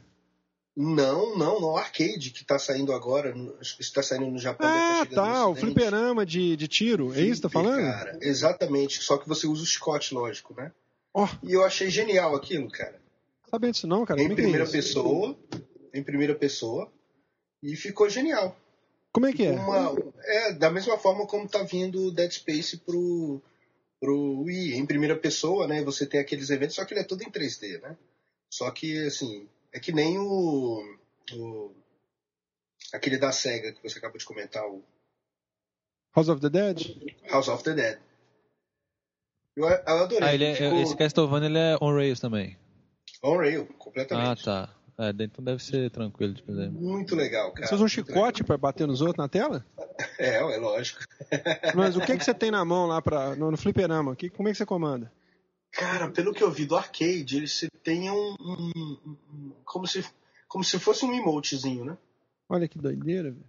Não, não, não, Arcade, que tá saindo agora, acho que está saindo no Japão. Ah, tá tá, o fliperama de, de tiro. É isso que tá Flipper, falando? Cara, exatamente, só que você usa o chicote, lógico, né? Ó, E eu achei genial aquilo, cara. sabia disso não, cara? em é é primeira isso? pessoa, em primeira pessoa, e ficou genial. Como é que é? Uma- é, da mesma forma como tá vindo o Dead Space pro, pro Wii, em primeira pessoa, né? Você tem aqueles eventos, só que ele é tudo em 3D, né? Só que, assim, é que nem o, o- aquele da SEGA que você acabou de comentar, o House of the Dead? House of the Dead. Eu, eu adorei. Ah, ele é, Ficou esse Castlevania ele é on rails também. on-rail, Ah, completamente. tá. É, então deve ser tranquilo de fazer. Muito legal, cara. Você usa um chicote pra bater nos outros na tela? É, é lógico. [LAUGHS] Mas o que, que você tem na mão lá pra, no, no fliperama? Que, como é que você comanda? Cara, pelo que eu vi do arcade, ele se tem um, um- um- como se como se fosse um emotezinho, né? Olha que doideira, velho.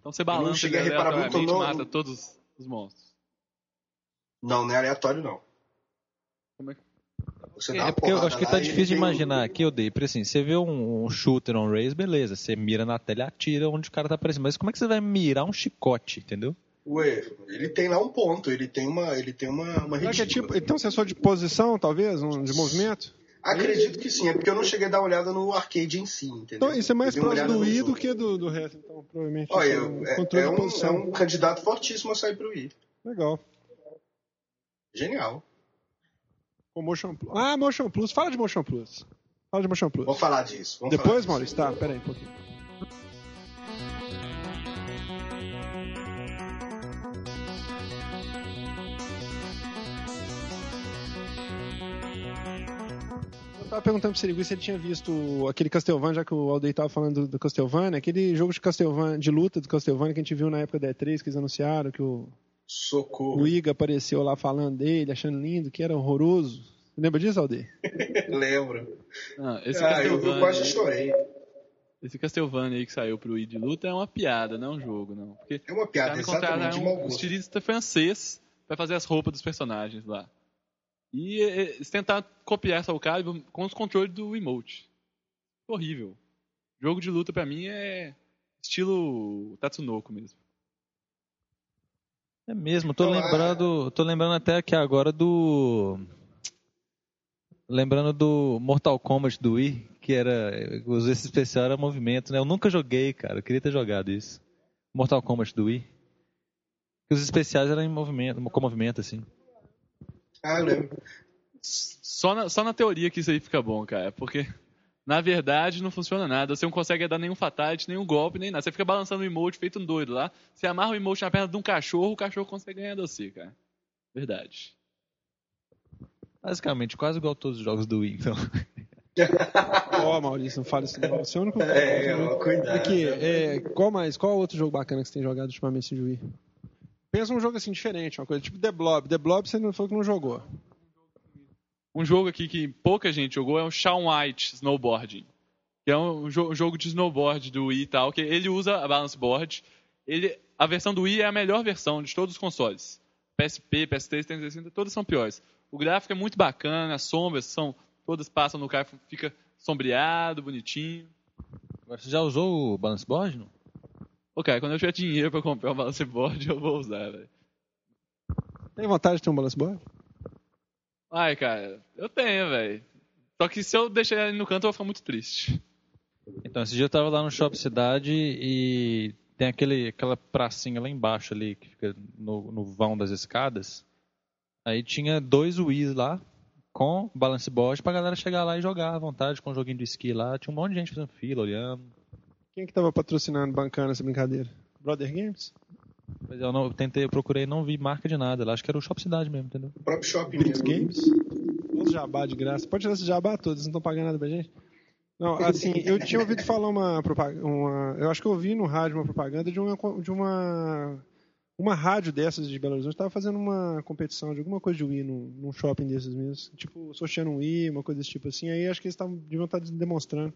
Então você não balança muito aleatoriamente no- mata todos os monstros. Não, não é aleatório não. Como é que- Você dá É uma porque eu acho que tá ele difícil de tem um- imaginar aqui, eu dei, porque assim, você vê um, um shooter on rails, beleza, você mira na tela e atira onde o cara tá aparecendo. Mas como é que você vai mirar um chicote, entendeu? Ué, ele tem lá um ponto, ele tem uma, ele tem uma, uma que é retícula. tipo, então sensor de posição, talvez? Um, de movimento? Acredito que sim, é porque eu não cheguei a dar uma olhada no arcade em si, entendeu? Então, isso é mais próximo do Wii do que do, do resto, então, provavelmente. Olha, isso é um é, controle é um, é posição. um candidato fortíssimo a sair pro Wii. Legal. Genial. Com Motion Plus. Ah, Motion Plus. Fala de Motion Plus. Fala de Motion Plus. Vamos falar disso. Vamos falar Depois, disso. Maurício? Tá, pera aí um pouquinho. Eu tava perguntando pro Sirigui se ele tinha visto aquele Castlevania, já que o Aldeir tava falando do, do Castlevania, aquele jogo de Castlevania, de luta do Castlevania que a gente viu na época da E3, que eles anunciaram, que o, Socorro. o Iga apareceu lá falando dele, achando lindo, que era horroroso. Você lembra disso, Aldeir? [LAUGHS] Lembro. Ah, esse, Ah, eu, eu quase chorei. esse Castlevania aí que saiu pro Wii de luta é uma piada, não é um jogo, não. Porque É uma piada, contrataram exatamente de mau um gosto. estilista francês pra fazer as roupas dos personagens lá. E eles tentaram copiar essa Calibur com os controles do emote. Horrível. Jogo de luta pra mim é estilo Tatsunoko mesmo. É mesmo, tô Então, lembrando. Tô lembrando até aqui agora do. Lembrando do Mortal Kombat do Wii, que era. Os esse especial era movimento, né? Eu nunca joguei, cara. Eu queria ter jogado isso. Mortal Kombat do Wii. Os especiais eram em movimento, com movimento, assim. Ah, eu lembro. Só na, só na teoria que isso aí fica bom, cara. Porque, na verdade, não funciona nada. Você não consegue dar nenhum fatality, nenhum golpe, nem nada. Você fica balançando o emote feito um doido lá. Você amarra o emote na perna de um cachorro, o cachorro consegue ganhar de você, cara. Verdade. Basicamente, quase igual a todos os jogos do Wii, então. Ó, Maurício, não fala isso não. Você é o único... É, ó, cuidado. Aqui, é, qual mais? Qual outro jogo bacana que você tem jogado ultimamente assim, de Wii? Pensa um jogo assim diferente, uma coisa tipo The Blob. The Blob você não falou que não jogou. Um jogo aqui que pouca gente jogou é o Shaun White Snowboarding. Que é um, jo- um jogo de snowboard do Wii e tal, que ele usa a balance board. Ele, a versão do Wii é a melhor versão de todos os consoles. PSP, PS3, 360, todas são piores. O gráfico é muito bacana, as sombras são todas passam no carro, fica sombreado, bonitinho. Agora, você já usou o Balance Board? Não? Ô, cara, quando eu tiver dinheiro pra comprar um balance board, eu vou usar, velho. Tem vontade de ter um balance board? Ai, cara, eu tenho, velho. Só que se eu deixar ele no canto, eu vou ficar muito triste. Então, esse dia eu tava lá no Shopping Cidade e tem aquele, aquela pracinha lá embaixo ali, que fica no, no vão das escadas. Aí tinha dois Wii's lá, com balance board pra galera chegar lá e jogar à vontade com o joguinho de esqui lá. Tinha um monte de gente fazendo fila, olhando. Quem que tava patrocinando, bancando essa brincadeira? Brother Games? Mas eu não eu tentei, eu procurei não vi marca de nada. lá. Acho que era o Shop Cidade mesmo, entendeu? O próprio shopping Blitz mesmo. Games? Os jabá de graça. Pode tirar esse jabá todos, eles não estão pagando nada pra gente. Não, assim, eu tinha ouvido falar uma propaganda. Uma, eu acho que eu ouvi no rádio uma propaganda de uma, de uma, uma rádio dessas de Belo Horizonte. Estava fazendo uma competição de alguma coisa de Wii num, num shopping desses mesmo. Tipo, sorteando um Wii, uma coisa desse tipo assim. Aí acho que eles tavam, deviam estar demonstrando.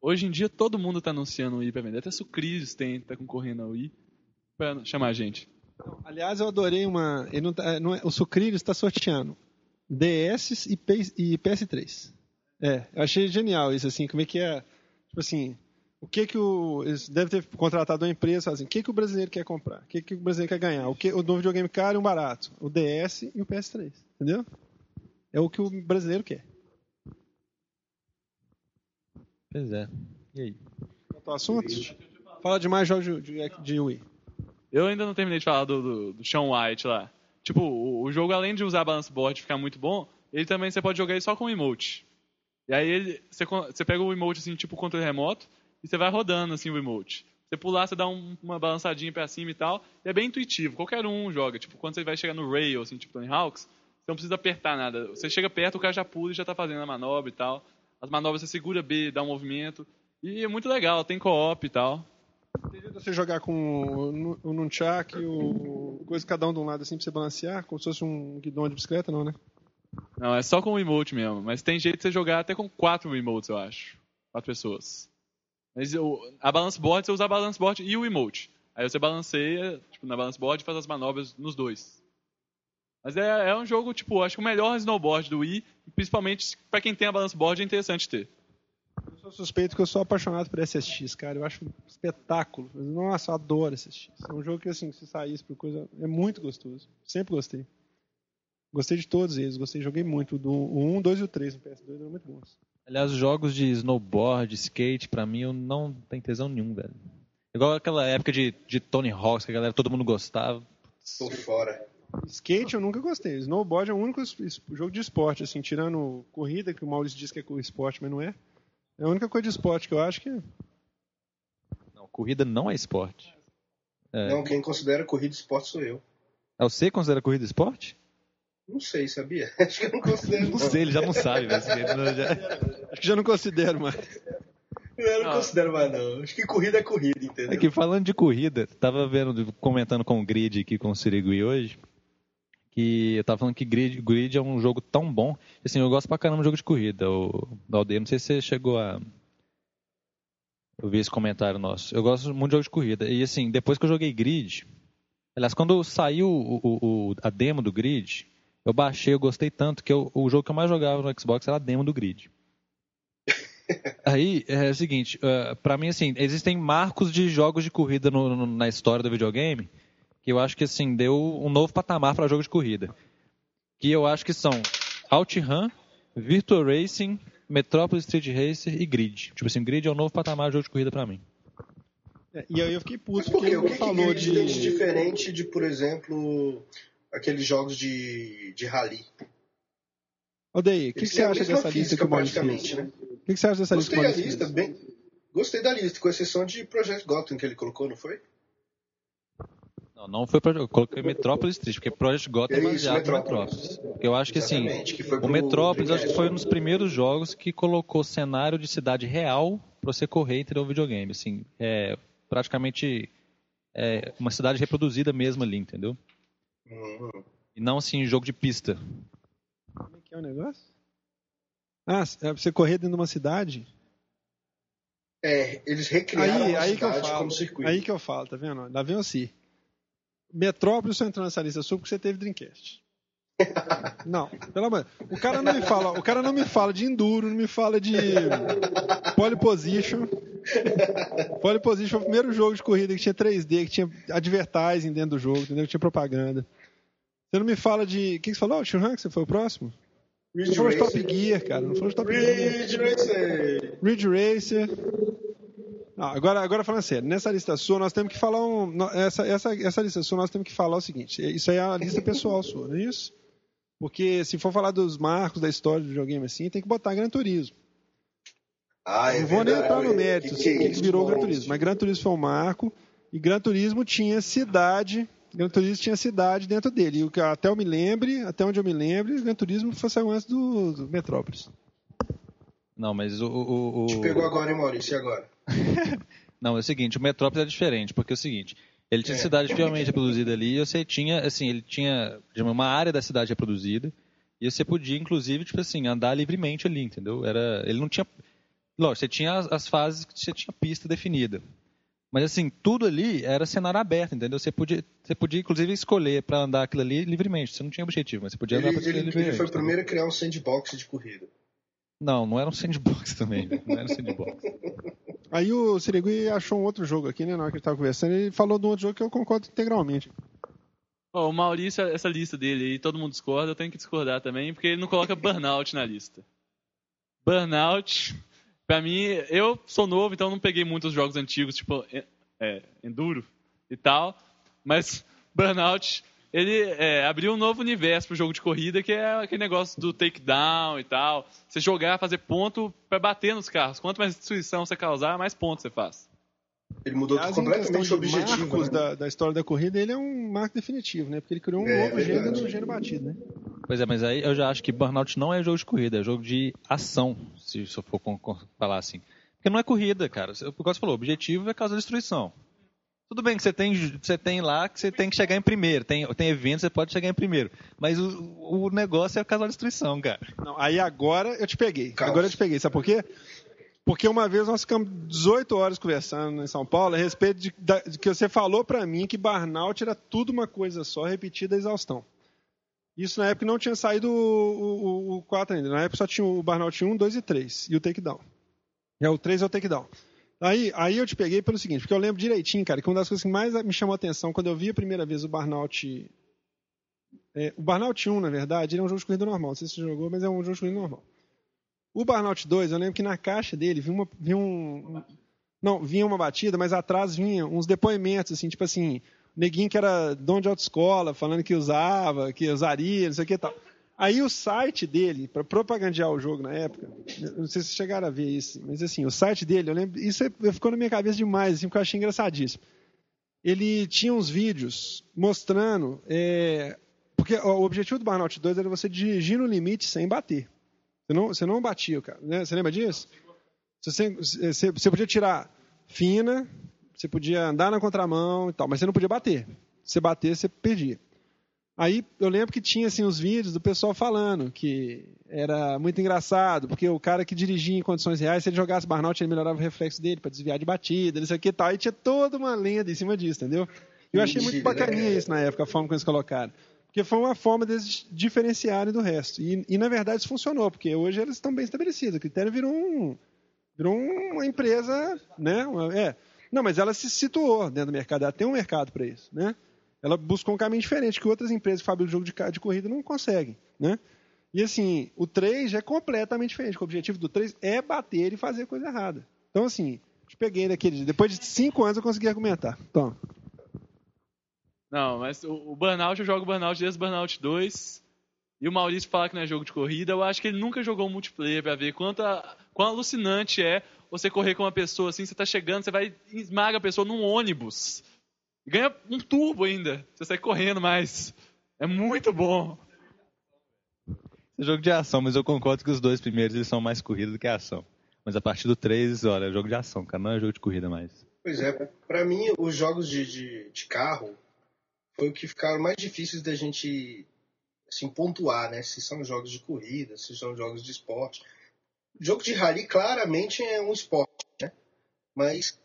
Hoje em dia todo mundo tá anunciando o Wii pra vender. Até Sucrilhos tem, tá concorrendo ao Wii pra chamar a gente. Aliás, eu adorei uma. Ele não tá- não é- o Sucrilhos está sorteando DS e, P- e PS3. É, eu achei genial isso, assim, como é que é. Tipo assim, o que que o. Eles devem ter contratado uma empresa assim, o que que o brasileiro quer comprar? O que que o brasileiro quer ganhar? O, que, o novo videogame caro e um barato. O DS e o PS3. Entendeu? É o que o brasileiro quer. Pois é. E aí? Quanto ao assunto? Fala de mais jogos de, de, de Wii. Eu ainda não terminei de falar do, do, do Sean White lá. Tipo, o, o jogo, além de usar balance board e ficar muito bom, ele também você pode jogar ele só com emote. E aí ele, você, você pega o emote assim, tipo controle remoto, e você vai rodando assim o emote. Você pular, você dá um- uma balançadinha pra cima e tal. E é bem intuitivo, qualquer um joga. Tipo, quando você vai chegar no rail, assim, tipo Tony Hawks, você não precisa apertar nada. Você chega perto, o cara já pula e já tá fazendo a manobra e tal. As manobras você segura B, dá um movimento. E é muito legal, tem co-op e tal. Teria você jogar com o, nu- o Nunchak e o coisa cada um de um lado assim pra você balancear, como se fosse um guidão de bicicleta, não, né? Não, é só com o emote mesmo. Mas tem jeito de você jogar até com quatro emotes, eu acho. Quatro pessoas. Mas a balance board, você usa a balance board e o emote. Aí você balanceia, tipo, na balance board e faz as manobras nos dois. Mas é, é um jogo, tipo, acho que o melhor snowboard do Wii, principalmente pra quem tem a balance board, é interessante ter. Eu sou suspeito que eu sou apaixonado por SSX, cara. Eu acho um espetáculo. Nossa, eu adoro SSX. É um jogo que, assim, se saísse por coisa. É muito gostoso. Sempre gostei. Gostei de todos eles. Gostei, joguei muito. Do, o 1, 2 e o 3 no PS2 eram muito bons. Aliás, os jogos de snowboard, skate, pra mim, eu não tenho tesão nenhum, velho. Igual aquela época de, de Tony Hawk, que a galera, todo mundo gostava. Tô fora. Skate eu nunca gostei. Snowboard é o único jogo de esporte, assim, tirando corrida, que o Maurício diz que é esporte, mas não é. É a única coisa de esporte que eu acho que é. Não, corrida não é esporte. É. Não, quem considera corrida esporte sou eu. Ah, Você considera corrida esporte? Não sei, sabia? [LAUGHS] Acho que eu não considero. Não sei, ele já não sabe, não- já- Acho que já não considero mais. Eu não Ah. considero mais, não. Acho que corrida é corrida, entendeu? Aqui, falando de corrida, tava vendo, comentando com o Grid aqui com o Sirigui hoje, que eu tava falando que Grid, Grid é um jogo tão bom. Assim, eu gosto pra caramba de jogo de corrida. O Aldeia, não sei se você chegou a. Eu vi esse comentário nosso. Eu gosto muito de jogo de corrida. E assim, depois que eu joguei Grid. Aliás, quando saiu o, o- o- a demo do Grid, eu baixei, eu gostei tanto que eu- o jogo que eu mais jogava no Xbox era a demo do Grid. [LAUGHS] Aí é o seguinte, eh, pra mim assim, existem marcos de jogos de corrida no- no- na história do videogame que eu acho que assim deu um novo patamar para jogo de corrida. Que eu acho que são OutRun, Virtua Racing, Metropolis Street Racer e Grid. Tipo assim, Grid é um novo patamar de jogo de corrida pra mim. É, e aí eu fiquei puto por porque? O ele que, que falou Grid tem de de. diferente de, por exemplo, aqueles jogos de, de rally? Odeia, o que, que você acha dessa lista que física, o fez? né? O que, que você acha dessa lista que Gostei o da Maurício lista, fez? bem... Gostei da lista, com exceção de Project Gotham que ele colocou, não foi? Não, não foi pra. Eu coloquei Metropolis Street, porque Project Gotham é É baseado no Metrópolis. Eu acho que assim, que o Metrópolis acho que foi um dos primeiros jogos que colocou cenário de cidade real pra você correr e ter um videogame. Assim, é praticamente é, uma cidade reproduzida mesmo ali, entendeu? Hum. E não assim, jogo de pista. Como é que é o negócio? Ah, é pra você correr dentro de uma cidade? É, eles recriaram Aí, a aí que eu cidade falo. como circuito. Aí que eu falo, tá vendo? Lá vem o Si. Metrópolis só entrou nessa lista sua porque você teve Dreamcast. Não, pelo amor. O cara não me fala, o cara não me fala de enduro, não me fala de pole position. Pole position foi o primeiro jogo de corrida que tinha 3D, que tinha advertising dentro do jogo, entendeu? Que tinha propaganda. Você não me fala de. O que você falou? O Shunhan, que você foi o próximo? Não Ridge falou de Top. Gear, cara. Não falou de Top Gear. Ridge Racer. Ridge Racer. Ah, agora, agora falando sério, nessa lista sua nós temos que falar um. Essa, essa, essa lista sua nós temos que falar o seguinte: isso aí é a lista pessoal sua, não é isso? Porque se for falar dos marcos da história do videogame assim, tem que botar Gran Turismo. Ah, é não vou nem entrar no mérito, Que assim, que é o que, que virou o Gran? Turismo. Mas Gran Turismo foi um marco, e Gran Turismo tinha cidade, Gran Turismo tinha cidade dentro dele. E o que até eu me lembre, até onde eu me lembre, Gran Turismo foi saiu antes do, do Metrópolis. Não, mas o. o, o- Te pegou agora, hein, Maurício? E agora? Não, é o seguinte, o Metrópolis é diferente, porque é o seguinte, ele tinha É. cidade fielmente reproduzida ali, e você tinha, assim, ele tinha uma área da cidade reproduzida, e você podia, inclusive, tipo assim, andar livremente ali, entendeu? Era, ele não tinha, lógico, você tinha as, as fases que você tinha pista definida, mas assim, tudo ali era cenário aberto, entendeu? Você podia, você podia inclusive, escolher para andar aquilo ali livremente, você não tinha objetivo, mas você podia Ele, andar pra aquilo ele, livremente. ele foi o primeiro a criar um sandbox de corrida. Não, não era um sandbox [LAUGHS] também, né? não era um sandbox. Aí o Sirigui achou um outro jogo aqui, né? Na hora que ele estava conversando, ele falou de um outro jogo que eu concordo integralmente. Ó, o Maurício, essa lista dele aí, todo mundo discorda, eu tenho que discordar também, porque ele não coloca Burnout na lista. Burnout, pra mim, eu sou novo, então não peguei muitos jogos antigos, tipo é, é, Enduro e tal, mas Burnout, ele é, abriu um novo universo pro jogo de corrida, que é aquele negócio do takedown e tal. Você jogar, fazer ponto pra bater nos carros. Quanto mais destruição você causar, mais pontos você faz. Ele mudou Aliás, completamente o objetivo. né? da, da história da corrida, ele é um marco definitivo, né? Porque ele criou um É, novo verdade. gênero no gênero batido, né? Pois é, mas aí eu já acho que Burnout não é jogo de corrida, é jogo de ação, se, eu for falar assim. Porque não é corrida, cara. O que você falou, o objetivo é causar destruição. Tudo bem que você tem, você tem lá que você tem que chegar em primeiro. Tem, tem eventos que você pode chegar em primeiro. Mas o, o negócio é causar destruição, cara. Não, aí agora eu te peguei. Caos. Agora eu te peguei. Sabe por quê? Porque uma vez nós ficamos 18 horas conversando em São Paulo a respeito de, da- de que você falou pra mim que Burnout era tudo uma coisa só, repetida a exaustão. Isso na época não tinha saído o, o, o 4 ainda. Na época só tinha o Burnout 1, 2 e 3. E o Takedown. É, o 3 é o Takedown. Aí, aí eu te peguei pelo seguinte, porque eu lembro direitinho, cara, que uma das coisas que mais me chamou a atenção quando eu vi a primeira vez o Burnout. é, o Burnout 1, na verdade, ele é um jogo de corrida normal. Não sei se você jogou, mas é um jogo de corrida normal. O Burnout 2, eu lembro que na caixa dele vinha, uma, vinha um. Não, vinha uma batida, mas atrás vinha uns depoimentos, assim, tipo assim, neguinho que era dono de autoescola, falando que usava, que usaria, não sei o que e tal. Aí o site dele, para propagandear o jogo na época, não sei se chegaram a ver isso, mas assim, o site dele, eu lembro, isso é- ficou na minha cabeça demais, assim, porque eu achei engraçadíssimo. Ele tinha uns vídeos mostrando, é, porque ó, o objetivo do Burnout 2 era você dirigir no limite sem bater. Você não, você não batia, cara. Né? Você lembra disso? Você, você, você podia tirar fina, você podia andar na contramão e tal, mas você não podia bater. Se bater, você perdia. Aí eu lembro que tinha assim os vídeos do pessoal falando que era muito engraçado, porque o cara que dirigia em condições reais, se ele jogasse burnout, ele melhorava o reflexo dele para desviar de batida, não sei o que e tal. E tinha toda uma lenda em cima disso, entendeu? Eu achei muito Mentira, bacaninha né? isso na época, a forma como eles colocaram. Porque foi uma forma deles diferenciarem do resto. E, e, na verdade isso funcionou, porque hoje eles estão bem estabelecidos. O critério virou, um, virou uma empresa, né? Uma- é. Não, mas ela se situou dentro do mercado, ela tem um mercado para isso, né? Ela buscou um caminho diferente que outras empresas que fabricam jogo de, de corrida não conseguem, né? E assim, o 3 já é completamente diferente. O objetivo do 3 é bater e fazer coisa errada. Então, assim, te peguei daquele. dia. Depois de 5 anos eu consegui argumentar. Então, Não, mas o, o Burnout, eu jogo Burnout desde Burnout 2. E o Maurício fala que não é jogo de corrida. Eu acho que ele nunca jogou multiplayer pra ver quanto a- quão alucinante é você correr com uma pessoa assim. Você tá chegando, você vai esmaga a pessoa num ônibus. E ganha um turbo ainda. Você sai correndo mais. É muito bom. É jogo de ação, mas eu concordo que os dois primeiros eles são mais corrida do que ação. Mas a partir do 3, olha, é jogo de ação, cara, não é jogo de corrida mais. Pois é, pra mim, os jogos de, de, de carro foi o que ficaram mais difíceis da gente assim, pontuar, né? Se são jogos de corrida, se são jogos de esporte. O jogo de rally claramente é um esporte, né? Mas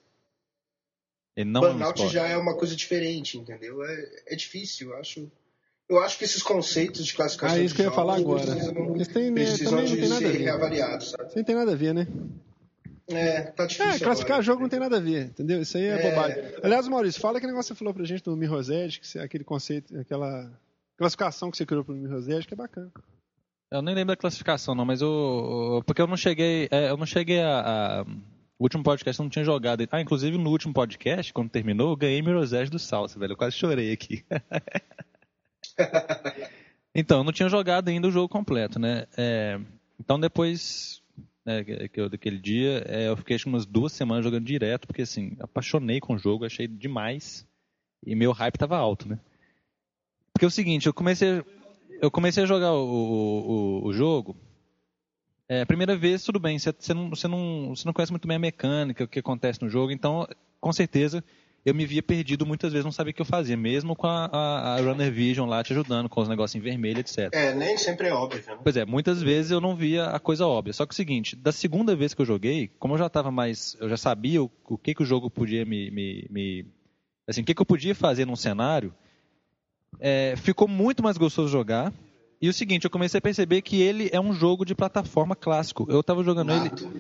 Ele não é um Burnout esporte. já é uma coisa diferente, entendeu? É, é difícil, eu acho. Eu acho que esses conceitos de classificação Ah, isso que eu ia falar agora. precisam, Eles têm, né, precisam também não de tem nada a ser ver. reavaliados, sabe? Isso não tem nada a ver, né? É, tá difícil. É, classificar agora. jogo não tem nada a ver, entendeu? Isso aí é, É. bobagem. Aliás, Maurício, fala aquele negócio que você falou pra gente do que você- aquele conceito, aquela classificação que você criou pro Mirrosed, que é bacana. Eu nem lembro da classificação, não, mas eu. Porque eu não cheguei. é, eu não cheguei a. a- O último podcast eu não tinha jogado. Ah, inclusive no último podcast, quando terminou, eu ganhei Mirror's Edge do Salsa, velho. Eu quase chorei aqui. [LAUGHS] Então, eu não tinha jogado ainda o jogo completo, né? É, então, depois né, que eu- daquele dia, é, eu fiquei acho, umas duas semanas jogando direto, porque assim, apaixonei com o jogo, achei demais. E meu hype tava alto, né? Porque é o seguinte, eu comecei, eu comecei a jogar o, o- o jogo. É, primeira vez, tudo bem, você, você não, você, não, você não conhece muito bem a mecânica, o que acontece no jogo, então, com certeza, eu me via perdido muitas vezes, não sabia o que eu fazia, mesmo com a, a, a Runner Vision lá te ajudando, com os negócios em vermelho, etc. É, nem sempre é óbvio, né? Pois é, muitas vezes eu não via a coisa óbvia. Só que é o seguinte, da segunda vez que eu joguei, como eu já estava mais, eu já sabia o, o que que o jogo podia me, me, me- assim, o que que eu podia fazer num cenário, é, ficou muito mais gostoso jogar. E o seguinte, eu comecei a perceber que ele é um jogo de plataforma clássico. Eu estava jogando ele, Nato.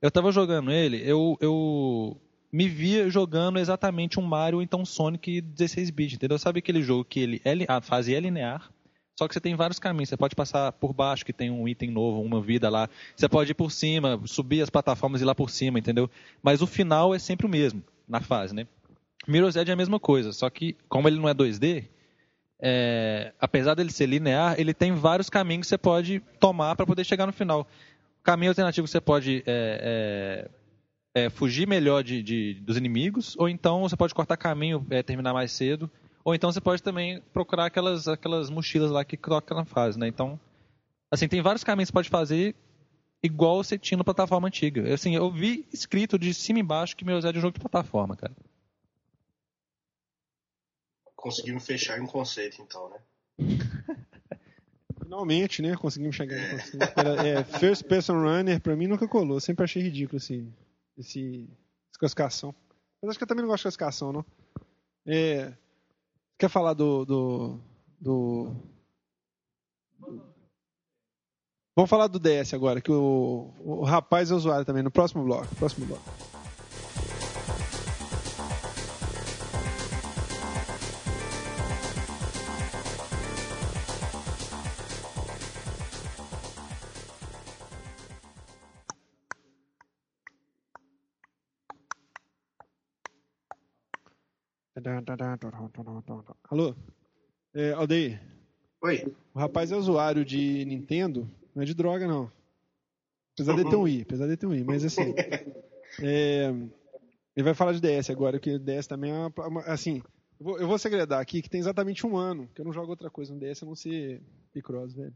eu tava jogando ele, eu, eu me via jogando exatamente um Mario ou então Sonic 16-bit, entendeu? Sabe aquele jogo que ele é a fase é linear, só que você tem vários caminhos. Você pode passar por baixo, que tem um item novo, uma vida lá. Você pode ir por cima, subir as plataformas e ir lá por cima, entendeu? Mas o final é sempre o mesmo na fase, né? Mirror's Edge é a mesma coisa, só que como ele não é 2D, é, apesar dele ser linear, ele tem vários caminhos que você pode tomar para poder chegar no final. Caminho alternativo que você pode é, é, é, fugir melhor de, de- dos inimigos, ou então você pode cortar caminho, é, terminar mais cedo, ou então você pode também procurar aquelas, aquelas mochilas lá que troca na fase, né? Então, assim, tem vários caminhos que você pode fazer igual você tinha na plataforma antiga. Assim, eu vi escrito de cima e embaixo que meu Zé é um jogo de plataforma, cara. Conseguimos fechar em um conceito, então, né? Finalmente, né? Conseguimos chegar no conceito. Era, é, First Person Runner, pra mim, nunca colou. Sempre achei ridículo esse, esse, essa classificação. Mas acho que eu também não gosto de classificação, não. É, quer falar do, do, do... Vamos falar do DS agora, que o, o rapaz é usuário também, no próximo bloco. Próximo bloco. Alô? É, Aldeir, Oi. o rapaz é usuário de Nintendo, não é de droga, não. Apesar de ter um i, apesar de ter um i, mas assim. [LAUGHS] é, ele vai falar de DS agora, que o DS também é uma. uma- assim, eu vou, eu vou segredar aqui que tem exatamente um ano que eu não jogo outra coisa no DS a não ser Picross, velho.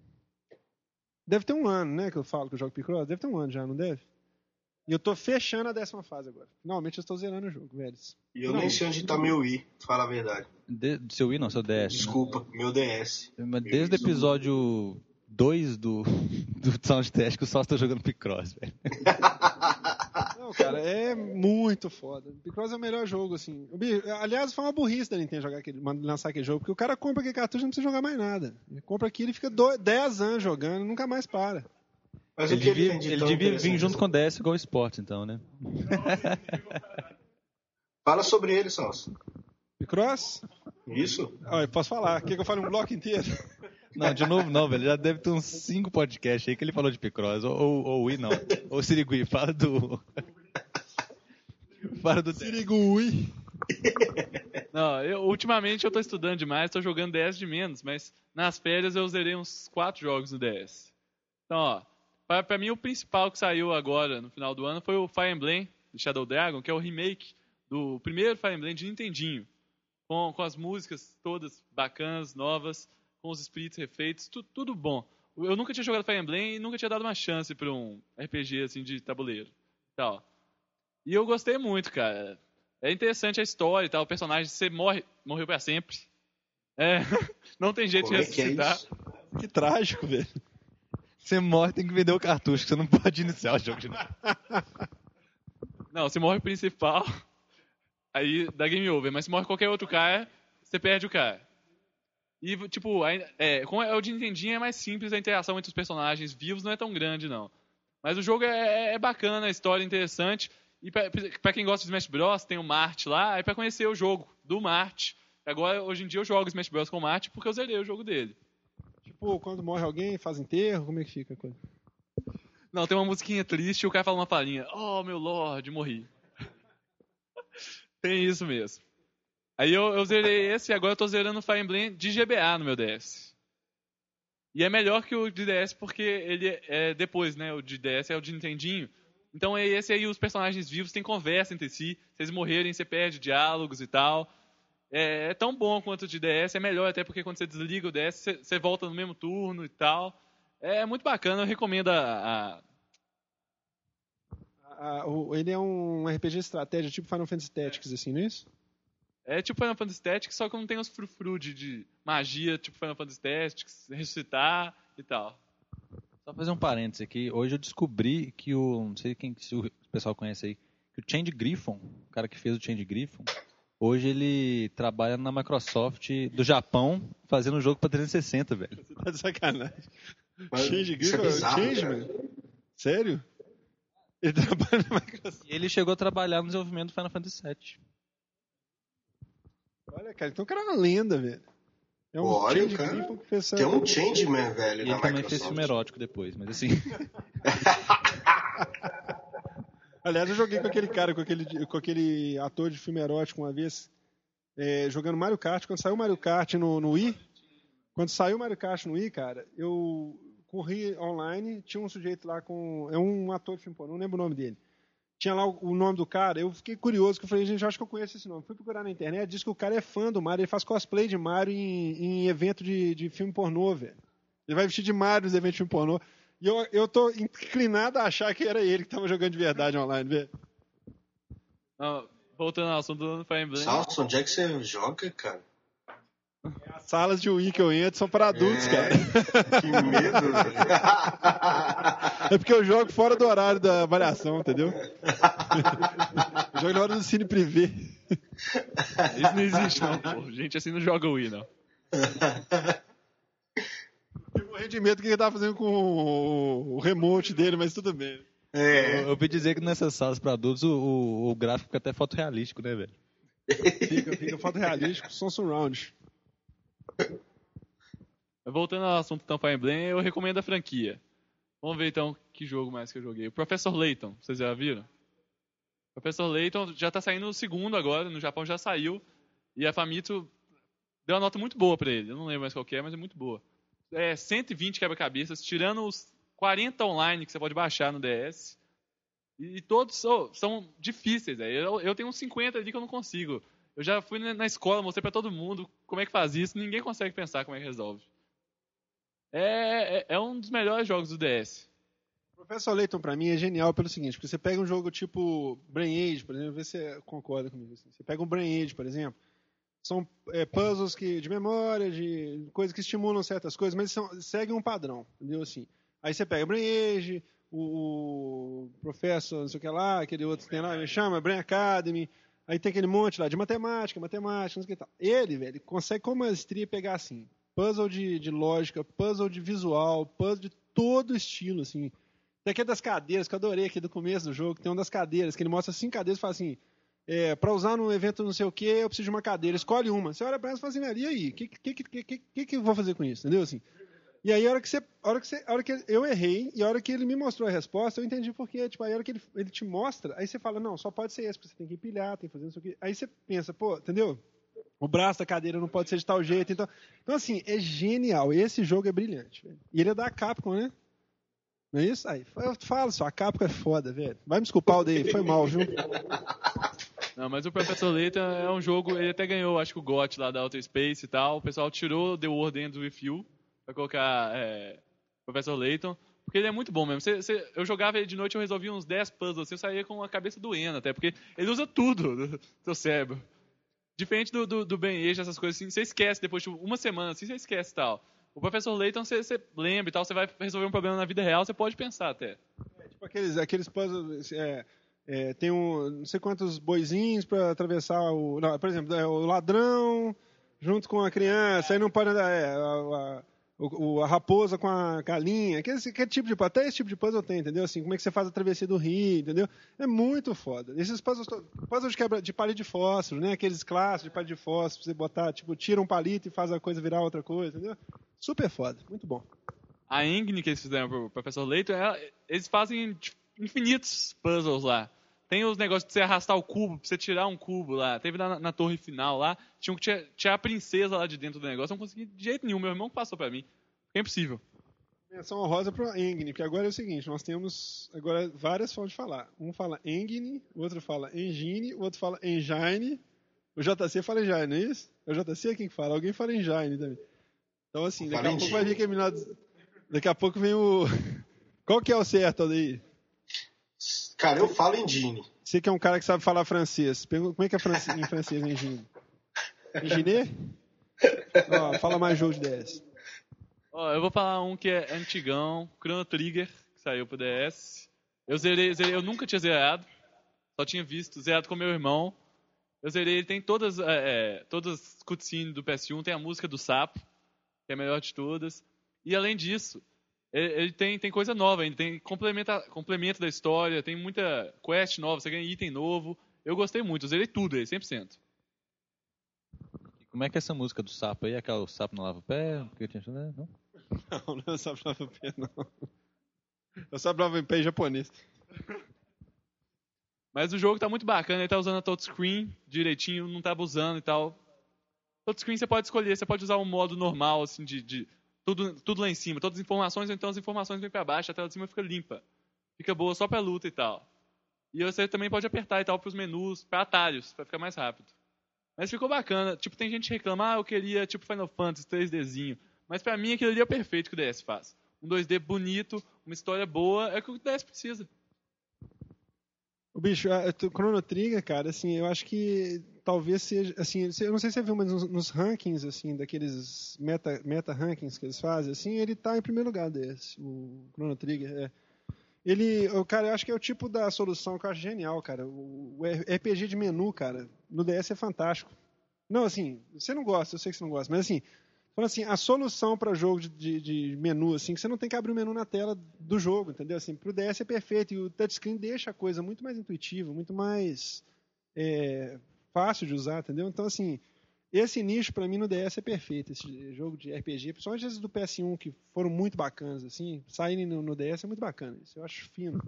Deve ter um ano, né, que eu falo que eu jogo Picross? Deve ter um ano já, não deve? E eu tô fechando a décima fase agora. Finalmente eu estou zerando o jogo, velho. E eu Não. nem sei onde tá meu i, fala a verdade. De, seu Wii não, seu DS. né? Desculpa, meu DS. Mas Desde o episódio 2 do, [LAUGHS] do Soundtest que o Só tá jogando Picross, velho. [LAUGHS] Não, cara, é muito foda. Picross é o melhor jogo, assim. Aliás, foi uma burrice da Nintendo jogar aquele, lançar aquele jogo, porque o cara compra aquele cartucho e não precisa jogar mais nada. Ele compra aquilo e fica 10 anos jogando, nunca mais para. Mas Ele o que devia, ele tão devia vir junto com o DS igual o Sports, então, né? [LAUGHS] Fala sobre ele, Sons. Picross? Isso? Olha, posso falar. Quer que eu fale um bloco inteiro? [LAUGHS] Não, de novo não, velho. Já deve ter uns 5 podcasts aí que ele falou de Picross. Ou, ou, ou Wii, não. Ou Sirigui, fala do... [LAUGHS] fala do. Sirigui. Não, eu, ultimamente eu tô estudando demais, tô jogando DS de menos, mas nas férias eu zerei uns 4 jogos no DS. Então, ó, pra, pra mim o principal que saiu agora no final do ano foi o Fire Emblem de Shadow Dragon, que é o remake do primeiro Fire Emblem de Nintendinho. Com, com as músicas todas bacanas, novas, com os espíritos refeitos, tu- tudo bom. Eu nunca tinha jogado Fire Emblem e nunca tinha dado uma chance pra um RPG assim de tabuleiro. Tal. E eu gostei muito, cara. É interessante a história e tal. O personagem, você morre, morreu pra sempre. É, [LAUGHS] não tem jeito Como de é que é ressuscitar. Que trágico, velho. Você morre, tem que vender o cartucho, você não pode iniciar o jogo de novo. [LAUGHS] Não, você morre o principal, aí dá game over. Mas se morre qualquer outro cara, você perde o cara. E, tipo, é, como é o de Nintendinho, é mais simples a interação entre os personagens vivos, não é tão grande, não. Mas o jogo é, é bacana, a história é interessante. E pra, pra quem gosta de Smash Bros, tem o Mart lá, é pra conhecer o jogo do Mart. Agora, hoje em dia, eu jogo Smash Bros com o Mart porque eu zerei o jogo dele. Tipo, quando morre alguém, faz enterro, como é que fica a coisa? Não, tem uma musiquinha triste e o cara fala uma palhinha. Oh, meu Lorde, morri. tem isso mesmo. Aí eu, eu zerei esse e agora eu tô zerando o Fire Emblem de GBA no meu DS. E é melhor que o de DS porque ele é depois, né? O de DS é o de Nintendinho. Então é esse aí, os personagens vivos têm conversa entre si. Se eles morrerem, você perde diálogos e tal. É, é tão bom quanto o de DS, é melhor até porque quando você desliga o DS, você, você volta no mesmo turno e tal. É muito bacana, eu recomendo a, a Ah, ele é um RPG de estratégia, tipo Final Fantasy Tactics, assim, não é isso? É tipo Final Fantasy Tactics, só que não tem os frufru de, de magia, tipo Final Fantasy Tactics, ressuscitar e tal. Só fazer um parênteses aqui. Hoje eu descobri que o. Não sei quem, se o pessoal conhece aí. Que o Change Griffon, o cara que fez o Change Griffon, hoje ele trabalha na Microsoft do Japão fazendo um jogo pra 360, velho. Você tá de sacanagem. Mas Change isso é bizarro, Change, cara. mano? Sério? Ele [LAUGHS] trabalha na Microsoft. E ele chegou a trabalhar no desenvolvimento do Final Fantasy VII. Olha, cara, então o cara é uma lenda, velho. É um Olha, Change cara. Que. Tem um Changeman, velho, E na ele também fez Microsoft. filme erótico depois, mas assim. [LAUGHS] Aliás, eu joguei com aquele cara, com aquele, com aquele ator de filme erótico uma vez, é, jogando Mario Kart. Quando saiu Mario Kart no, no Wii, quando saiu Mario Kart no Wii, cara, eu corri online, tinha um sujeito lá com. É um ator de filme pornô, não lembro o nome dele. Tinha lá o, nome do cara, eu fiquei curioso, que eu falei, gente, acho que eu conheço esse nome. Fui procurar na internet, diz que o cara é fã do Mario, ele faz cosplay de Mario em, em evento de, de filme pornô, velho. Ele vai vestir de Mario nos eventos de filme pornô. E eu, eu tô inclinado a achar que era ele que tava jogando de verdade online, velho. Não, voltando ao assunto do Fire Emblem. Salsa, onde é que você joga, cara? As salas de Wii que eu entro são para adultos, É. cara. Que medo, velho. [LAUGHS] É porque eu jogo fora do horário da avaliação, entendeu? Eu jogo na hora do cine privê. Isso não existe, não, pô. Gente assim não joga Wii, não. [LAUGHS] Eu morri de medo do que ele tava fazendo com o, o remote dele, mas tudo bem. É, Eu ouvi dizer que nessas salas pra adultos o, o, o gráfico fica até fotorrealístico, né, velho? Fica, fica foto realístico, som surround. Voltando ao assunto então Fire Emblem, eu recomendo a franquia. Vamos ver então que jogo mais que eu joguei. O Professor Layton, vocês já viram? O Professor Layton já tá saindo o segundo agora, no Japão já saiu. E a Famitsu deu uma nota muito boa pra ele. Eu não lembro mais qual que é, mas é muito boa. É 120 quebra-cabeças, tirando os 40 online que você pode baixar no DS. E, e todos são, são difíceis. Eu, eu tenho uns 50 ali que eu não consigo. Eu já fui na escola, mostrei pra todo mundo como é que faz isso, ninguém consegue pensar como é que resolve. É, é, é um dos melhores jogos do DS. Professor Layton, pra mim, é genial pelo seguinte, porque você pega um jogo tipo Brain Age, por exemplo, vê se você concorda comigo. assim. Você pega um Brain Age, por exemplo, são é, puzzles que, de memória, de coisas que estimulam certas coisas, mas são, seguem um padrão, entendeu? Assim, aí você pega Brain Age, o, o Professor, não sei o que lá, aquele outro tem lá, chama, Brain Academy, aí tem aquele monte lá de matemática, matemática, não sei o que tal. Ele, velho, consegue com maestria pegar assim, puzzle de, de lógica, puzzle de visual, puzzle de todo estilo, assim. Tem das cadeiras, que eu adorei aqui do começo do jogo, tem uma das cadeiras, que ele mostra cinco cadeiras e fala assim, é, para usar num evento não sei o que, eu preciso de uma cadeira, escolhe uma. Você olha pra ela e fala assim, e aí, o que, que, que, que, que, eu vou fazer com isso? Entendeu? Assim, e aí, a hora que você. A hora que, você, hora que eu errei, e a hora que ele me mostrou a resposta, eu entendi porque, tipo, aí a hora que ele, ele te mostra, aí você fala, não, só pode ser esse, porque você tem que empilhar, tem que fazer não sei o quê. Aí você pensa, pô, entendeu? O braço da cadeira não pode ser de tal jeito. Então, então assim, é genial. Esse jogo é brilhante. velho. E ele é da Capcom, né? Não é isso? Aí, eu falo só, a Capcom é foda, velho. Vai me desculpar o Dave, foi mal, viu? [LAUGHS] Não, mas o Professor Layton é um jogo, ele até ganhou, acho que o GOT lá da Outer Space e tal. O pessoal tirou The World Ends With You pra colocar é, Professor Layton. Porque ele é muito bom mesmo. Eu jogava ele de noite, eu resolvia uns 10 puzzles, assim, eu saía com a cabeça doendo até, porque ele usa tudo do seu cérebro. Diferente do, do, do Ben Age, essas coisas assim, você esquece depois de uma semana, assim, você esquece tal. O Professor Layton, você, você lembra e tal, você vai resolver um problema na vida real, você pode pensar até. Tipo aqueles, aqueles puzzles. É, é, tem um, não sei quantos boizinhos pra atravessar o. Não, por exemplo, é, o ladrão junto com a criança, aí não pode andar. É, a, a, a raposa com a galinha, aquele tipo de até esse tipo de puzzle tem, entendeu? Assim, como é que você faz a travessia do rio, entendeu? É muito foda. Esses puzzles, to- puzzle de quebra de palito de fósforo, né? Aqueles clássicos de palito de fósforo, você botar, tipo, tira um palito e faz a coisa virar outra coisa, entendeu? Super foda, muito bom. a engine que eles fizeram pro Professor Layton, é- eles fazem tipo, infinitos puzzles lá. Tem os negócios de você arrastar o cubo, pra você tirar um cubo lá. Teve na, na torre final lá, tinha, que tinha, tinha a princesa lá de dentro do negócio. Eu não consegui de jeito nenhum, meu irmão passou pra mim. é impossível. Menção honrosa pro Engine, porque agora é o seguinte, nós temos agora várias formas de falar. Um fala Engine, o outro fala Engine, o outro fala Engine, o JC fala Engine, não é isso? É o JC quem que fala? Alguém fala Engine também. Então assim, daqui a pouco vai vir caminhado... Daqui a pouco vem o... [LAUGHS] Qual que é o certo aí? Cara, eu falo Engine. Você que é um cara que sabe falar francês. Como é que é em francês Engine? Engine? Ó, fala mais jogo de DS. Ó, eu vou falar um que é antigão, Chrono Trigger, que saiu pro DS. Eu zerei, zerei, eu nunca tinha zerado, só tinha visto, zerado com meu irmão. Eu zerei, ele tem todas, é, é, todas as cutscenes do PS1, tem a música do sapo, que é a melhor de todas. E além disso, ele, tem, tem coisa nova ainda, tem complementa, complemento da história, tem muita quest nova, você ganha item novo. Eu gostei muito, eu zerei tudo aí, 100%. Como é que é essa música do sapo aí? Aquela o sapo não lava o pé? Porque tinha, né? Não? Não, não é o sapo não lava o pé, não. É o sapo não lava o pé em japonês. Mas o jogo tá muito bacana, ele tá usando a touchscreen direitinho, não tá abusando e tal. Touchscreen você pode escolher, você pode usar um modo normal, assim, de, de tudo, tudo lá em cima, todas as informações, ou então as informações vêm para baixo, a tela de cima fica limpa. Fica boa só pra luta e tal. E você também pode apertar e tal pros menus, para atalhos, para ficar mais rápido. Mas ficou bacana. Tipo, tem gente que reclama, ah, eu queria tipo Final Fantasy 3Dzinho. Mas pra mim aquilo ali é perfeito que o DS faz. Um 2D bonito, uma história boa, é o que o DS precisa. O bicho, o Chrono Trigger, cara, assim, eu acho que talvez seja, assim, eu não sei se você viu, mas nos, nos rankings, assim, daqueles meta, meta rankings que eles fazem, assim, ele tá em primeiro lugar desse, o Chrono Trigger, é. Ele, cara, eu acho que é o tipo da solução que eu acho genial, cara. O, o RPG de menu, cara, no DS é fantástico. Não, assim, você não gosta, eu sei que você não gosta, mas assim, falando assim, a solução para jogo de, de, de, menu, assim, que você não tem que abrir o menu na tela do jogo, entendeu? Assim, pro DS é perfeito e o touchscreen deixa a coisa muito mais intuitiva, muito mais é, fácil de usar, entendeu? Então, assim, esse nicho para mim no DS é perfeito, esse jogo de RPG, principalmente esses do PS1 que foram muito bacanas, assim, saírem no, no DS é muito bacana, isso eu acho fino.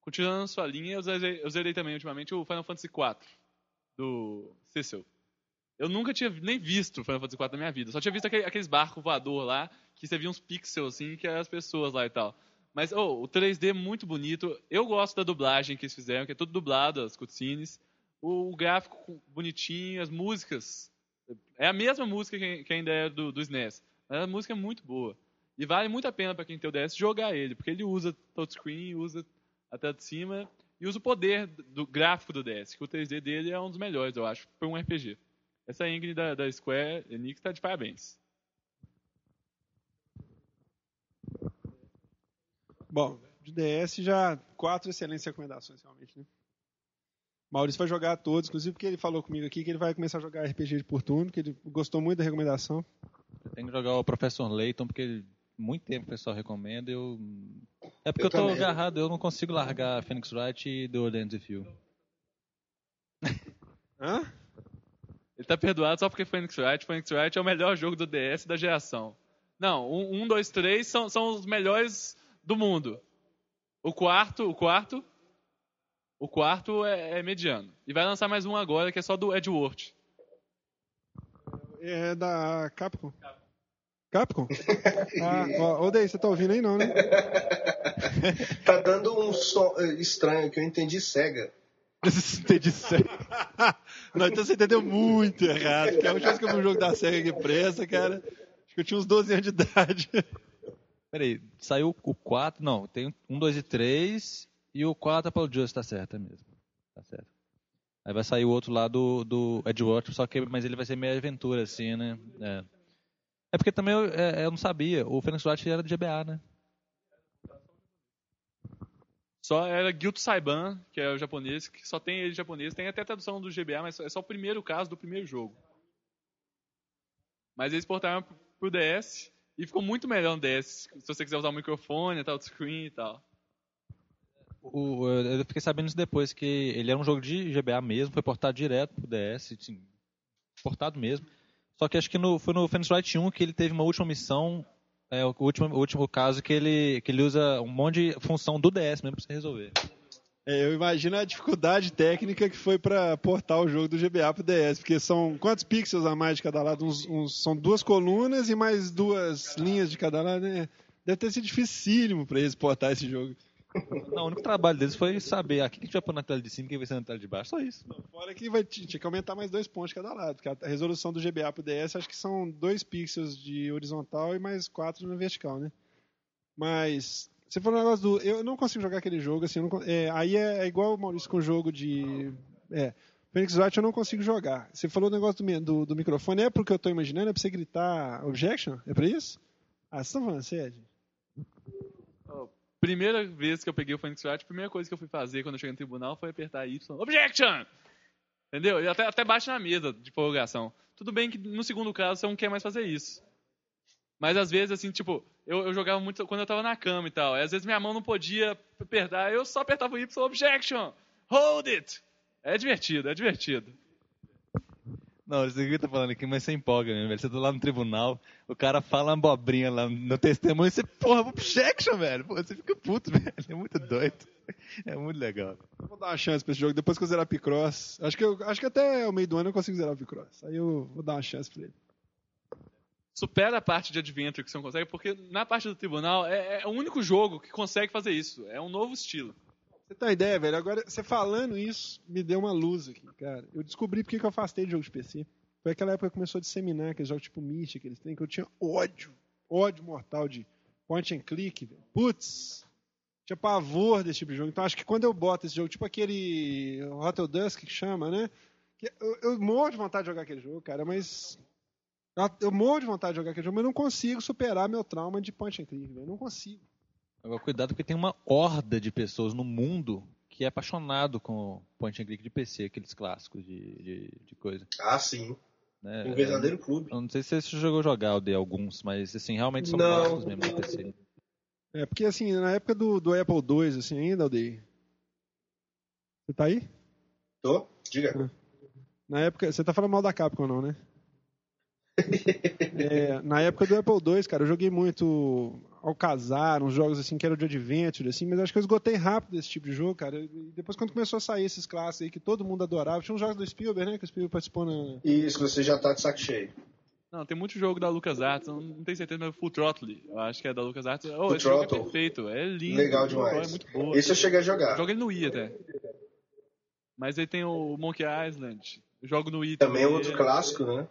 Continuando na sua linha, eu zerei, eu zerei também ultimamente o Final Fantasy IV do Cecil. Eu nunca tinha nem visto Final Fantasy IV na minha vida, só tinha visto aquele, aqueles barcos voador lá, que você via uns pixels assim, que eram as pessoas lá e tal. Mas oh, o 3D é muito bonito. Eu gosto da dublagem que eles fizeram, que é tudo dublado, as cutscenes. O, o gráfico bonitinho, as músicas é a mesma música que, ainda é do, do SNES. Mas a música é muito boa. E vale muito a pena para quem tem o DS jogar ele, porque ele usa touchscreen, usa a tela de cima e usa o poder do gráfico do DS, que o 3D dele é um dos melhores, eu acho, para um RPG. Essa engine da, da Square Enix está de parabéns. Bom, de DS já quatro excelentes recomendações realmente, né? Maurício vai jogar todos, inclusive porque ele falou comigo aqui que ele vai começar a jogar RPG por turno, que ele gostou muito da recomendação. Eu tenho que jogar o Professor Layton, porque muito tempo o pessoal recomenda. Eu... É porque eu, eu tô também. agarrado, eu não consigo largar Phoenix Wright e The Old Ends You. Hã? Ele tá perdoado só porque Phoenix Wright. Phoenix Wright é o melhor jogo do DS da geração. Não, um, um dois, três são, são os melhores do mundo. O quarto, o quarto o quarto é, é, mediano. E vai lançar mais um agora, que é só do Edward. É da Capcom. Capcom? [LAUGHS] ah, ó, ô você tá ouvindo aí não, né? [LAUGHS] tá dando um som eh, estranho que eu entendi cega. [LAUGHS] entendi cega. não, então você entendeu muito errado. Que é a última vez que eu vi um jogo da SEGA que presta, cara. Acho que eu tinha uns 12 anos de idade. Peraí, saiu o 4, não, tem um, 2 e 3 e o 4 Apollo Just tá certo, é mesmo. Tá certo. Aí vai sair o outro lá do, do Edgewater, só que mas ele vai ser meio aventura, assim, né? É, é porque também eu, é, eu não sabia, o Phoenix Wright era do GBA, né? Só era Guild Saiban, que é o japonês, que só tem ele japonês. Tem até tradução do GBA, mas é só o primeiro caso do primeiro jogo. Mas eles portaram pro DS e ficou muito melhor no DS, se você quiser usar o microfone, touchscreen e tal o, eu fiquei sabendo isso depois, que ele era um jogo de GBA mesmo, foi portado direto pro DS, portado mesmo. Só que acho que no, foi no Phoenix Wright 1 que ele teve uma última missão, é, o, último, o último caso que ele, que ele usa um monte de função do DS mesmo pra você resolver. É, eu imagino a dificuldade técnica que foi para portar o jogo do GBA pro DS, porque são quantos pixels a mais de cada lado? Uns, uns- são duas colunas e mais duas linhas de cada lado, né? Deve ter sido dificílimo para eles portar esse jogo. Não, o único trabalho deles foi saber o que a gente vai pôr na tela de cima e quem vai ser na tela de baixo. Só isso. Fora que vai, tinha que aumentar mais dois pontos cada lado, porque a resolução do GBA pro DS acho que são dois pixels de horizontal e mais quatro na vertical, né? Mas você falou um negócio do. Eu não consigo jogar aquele jogo, assim. não é, aí é, é igual o Maurício com o jogo de. É. Phoenix Wright eu não consigo jogar. Você falou o negócio do, do, do microfone, é porque eu tô imaginando? É pra você gritar objection? É pra isso? Ah, vocês estão falando sério? Primeira vez que eu peguei o Phoenix Wright, a primeira coisa que eu fui fazer quando eu cheguei no tribunal foi apertar Y. Objection! Entendeu? E até, até bate na mesa de prorrogação. Tudo bem que no segundo caso você não quer mais fazer isso. Mas às vezes, assim, tipo, eu, eu jogava muito quando eu tava na cama e tal. E às vezes minha mão não podia apertar, eu só apertava o Y, objection! Hold it! É divertido, é divertido. Não, isso aqui que tá falando aqui, mas você empolga, né, velho? Você tá lá no tribunal, o cara fala uma abobrinha lá no testemunho, e você, porra, objection, velho. Pô, você fica puto, [LAUGHS] velho. É muito doido. É muito legal. Eu vou dar uma chance pra esse jogo, depois que eu zerar Picross. Acho que, eu, acho que até o meio do ano eu consigo zerar o Picross. Aí eu vou dar uma chance pra ele. supera a parte de Adventure que você não consegue, porque na parte do tribunal é, é o único jogo que consegue fazer isso. É um novo estilo. Você tem uma ideia, velho? Agora, você falando isso, me deu uma luz aqui, cara. Eu descobri porque que eu afastei de jogo de PC. Foi aquela época que começou a disseminar aqueles jogos tipo Myst, aqueles trem, que eu tinha ódio, ódio mortal de point and click, velho. Putz, tinha pavor desse tipo de jogo. Então acho que quando eu boto esse jogo, tipo aquele Hotel Dusk que chama, né? Eu, eu morro de vontade de jogar aquele jogo, cara, mas. Eu morro de vontade de jogar aquele jogo, mas não consigo superar meu trauma de point and click, velho. Não consigo. Agora, cuidado porque tem uma horda de pessoas no mundo que é apaixonado com point and click de PC, aqueles clássicos de, de, de coisa. Ah, sim. Né? Um verdadeiro clube. Eu não sei se você jogou jogar o de alguns, mas assim, realmente são Não. clássicos mesmo de PC. É, porque assim, na época do, do Apple II, assim, ainda, Aldeir. Você tá aí? Tô? Diga. Na época. Você tá falando mal da Capcom, não, né? [LAUGHS] É, na época do Apple II, cara, eu joguei muito Alcazar, uns jogos assim que eram de adventure, assim, mas acho que eu esgotei rápido esse tipo de jogo, cara. E depois quando começou a sair esses clássicos aí que todo mundo adorava, tinha uns jogos do Spielberg, né? Que o Spielberg participou na. Isso, você já tá de saco cheio. Não, tem muito jogo da LucasArts, não, não tenho certeza, mas o Full Throttle, eu acho que é da LucasArts. Oh, Full esse jogo é perfeito, é lindo. Legal o demais. jogo É muito boa. Esse eu cheguei a jogar. Joga ele no Wii até. Mas aí tem o Monkey Island. Eu jogo no Wii Também é também. outro clássico, né?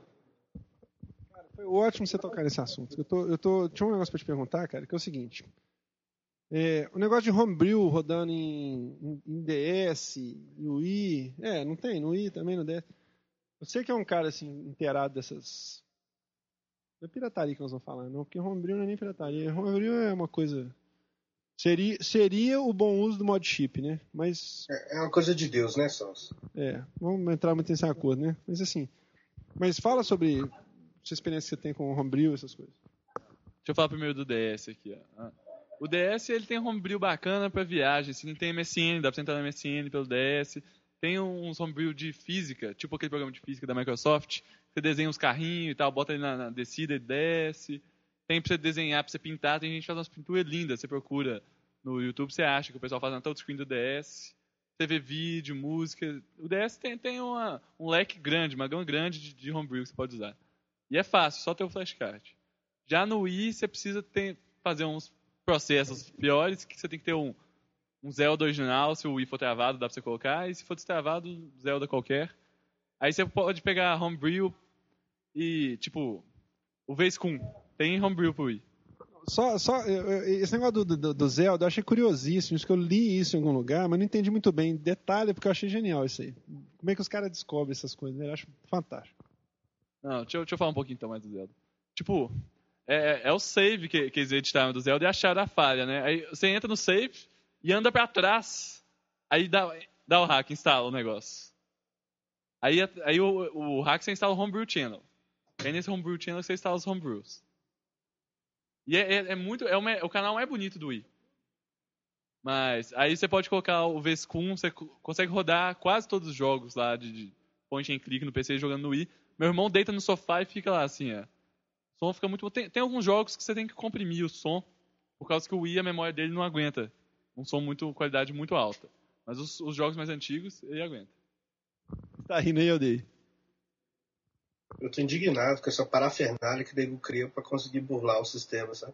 Foi ótimo você tocar nesse assunto. Eu tô, eu tô, tinha um negócio pra te perguntar, cara, que é o seguinte. É, o negócio de homebrew rodando em, em, DS e Wii. É, não tem, no Wii também, no DS. Você que é um cara assim, inteirado dessas. Não é pirataria que nós vamos falar, não, porque homebrew não é nem pirataria. Homebrew é uma coisa. Seria, seria o bom uso do mod chip, né? Mas É é uma coisa de Deus, né, Celso? é, vamos entrar muito nesse acordo, né? Mas assim, mas fala sobre sua experiência que você tem com homebrew, essas coisas. Deixa eu falar primeiro do DS aqui. Ah. O DS ele tem homebrew bacana pra viagem. Assim, tem MSN, dá você entrar no MSN pelo DS. Tem uns homebrew de física, tipo aquele programa de física da Microsoft. Você desenha uns carrinhos e tal, bota ele na, na descida e desce. Tem pra você desenhar, pra você pintar. Tem gente que faz umas pinturas lindas. Você procura no YouTube, você acha que o pessoal faz na touchscreen do DS. Você vê vídeo, música. O DS tem, tem uma, um leque grande, uma gama grande de, de homebrew que você pode usar. E é fácil, só ter o flashcard. Já no Wii, você precisa ter, fazer uns processos piores, que você tem que ter um, um Zelda original, se o Wii for travado, dá pra você colocar, e se for destravado, Zelda qualquer. Aí você pode pegar Homebrew e, tipo, o Vescum. Tem Homebrew pro Wii. Só, só esse negócio do, do, do Zelda, eu achei curiosíssimo, isso que eu li isso em algum lugar, mas não entendi muito bem. Detalhe, porque eu achei genial isso aí. Como é que os caras descobrem essas coisas? né? Eu acho fantástico. Não, deixa eu, deixa eu falar um pouquinho então mais do Zelda. Tipo, é, é o save que, que eles editaram do Zelda e acharam a falha, né? Aí você entra no save e anda pra trás. Aí dá, dá o hack, instala o negócio. Aí, aí o, o hack você instala o Homebrew Channel. Aí nesse Homebrew Channel você instala os Homebrews. E é, é, é muito. É o, me- o canal mais bonito do Wii. Mas aí você pode colocar o Vescum, você co- consegue rodar quase todos os jogos lá de, de point and click no PC jogando no Wii. Meu irmão deita no sofá e fica lá assim, ó. O som fica muito bom. Tem, tem alguns jogos que você tem que comprimir o som, por causa que o Wii, a memória dele não aguenta um som muito, qualidade muito alta. Mas os, os jogos mais antigos, ele aguenta. Tá rindo aí, Aldeir? Eu tô indignado com essa parafernália que o nego cria pra conseguir burlar o sistema, sabe?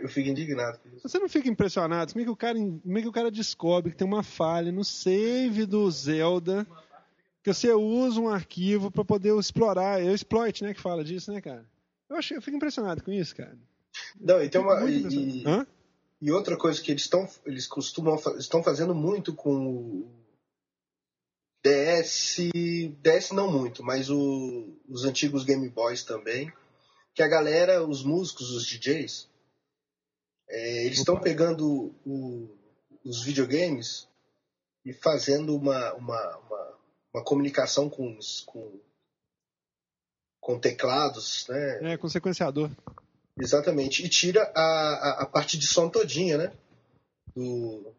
Eu fico indignado com isso. Você não fica impressionado? Como é, que o cara, como é que o cara descobre que tem uma falha no save do Zelda que você usa um arquivo para poder explorar? É o exploit, né, que fala disso, né, cara? Eu, acho, eu fico impressionado com isso, cara. Não, e tem uma. E, e outra coisa que eles estão eles costumam estão fazendo muito com o DS, DS não muito, mas o- os antigos Game Boys também, que a galera, os músicos, os DJs, é, eles estão pegando o- os videogames e fazendo uma, uma, uma, uma comunicação com, os- com, com teclados, né? É, com sequenciador. Exatamente. E tira a, a, a parte de som todinha, né? Do,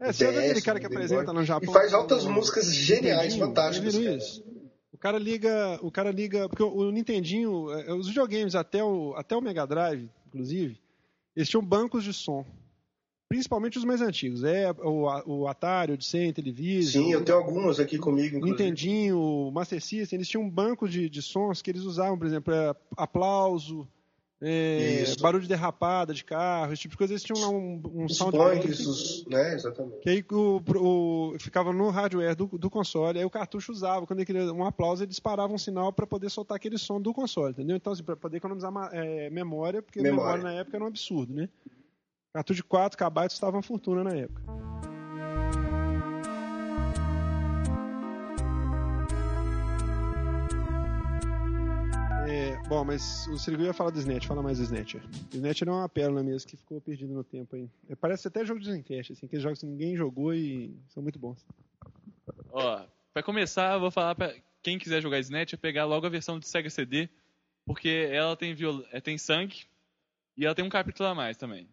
É, você viu aquele cara que apresenta no Japão? E faz altas músicas geniais, Nintendinho, fantásticas. cara. O cara liga, o cara liga, porque o Nintendinho, é, os videogames até o até o Mega Drive, inclusive, eles tinham bancos de som. Principalmente os mais antigos, é o, o Atari, o Odyssey, Intellivision, Sim, eu tenho algumas aqui comigo, o inclusive. Nintendinho, o Master System, eles tinham um banco de, de sons que eles usavam, por exemplo, é, aplauso, é, barulho de derrapada de carro, esse tipo de coisa, eles tinham lá um, um Os sound punks, os, né? Exatamente. que aí o, o- ficava no hardware do, do console, aí o cartucho usava, quando ele queria um aplauso, ele disparava um sinal para poder soltar aquele som do console, entendeu? Então, assim, para poder economizar é, memória, porque Memória. memória. na época era um absurdo, né? Cartucho de 4 KB estava uma fortuna na época. É, bom, mas o Sirigu ia falar do Snatch, fala mais do Snatcher. O Snatcher é uma pérola mesmo que ficou perdido no tempo aí. É, parece até jogo de Dreamcast, assim, aqueles jogos que ninguém jogou e são muito bons. Ó, pra começar, eu vou falar pra quem quiser jogar Snatch, é pegar logo a versão de Sega CD, porque ela tem, viol... é, tem sangue e ela tem um capítulo a mais também.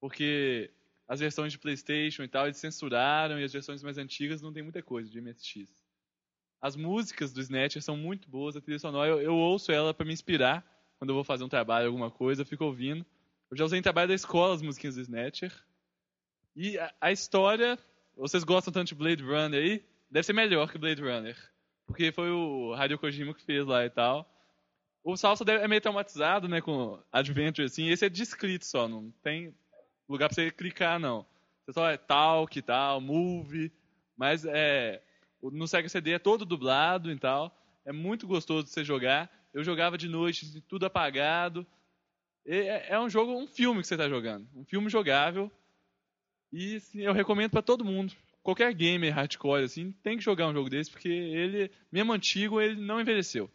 Porque as versões de Playstation e tal, eles censuraram e as versões mais antigas não tem muita coisa de MSX. As músicas do Snatcher são muito boas, a trilha sonora, eu, eu ouço ela pra me inspirar quando eu vou fazer um trabalho, alguma coisa, eu fico ouvindo. Eu já usei em trabalho da escola as musiquinhas do Snatcher. E a, a história, vocês gostam tanto de Blade Runner aí? Deve ser melhor que Blade Runner. Porque foi o Hideo Kojima que fez lá e tal. O Salsa é meio traumatizado, né, com Adventure, assim. Esse é descrito só, não tem lugar pra você clicar, não. Você só é talk e tal, move. Mas é. No Sega CD é todo dublado e tal. É muito gostoso de você jogar. Eu jogava de noite, tudo apagado. É, é um jogo, um filme que você tá jogando. Um filme jogável. E assim, eu recomendo pra todo mundo. Qualquer gamer hardcore, assim, tem que jogar um jogo desse, porque ele, mesmo antigo, ele não envelheceu.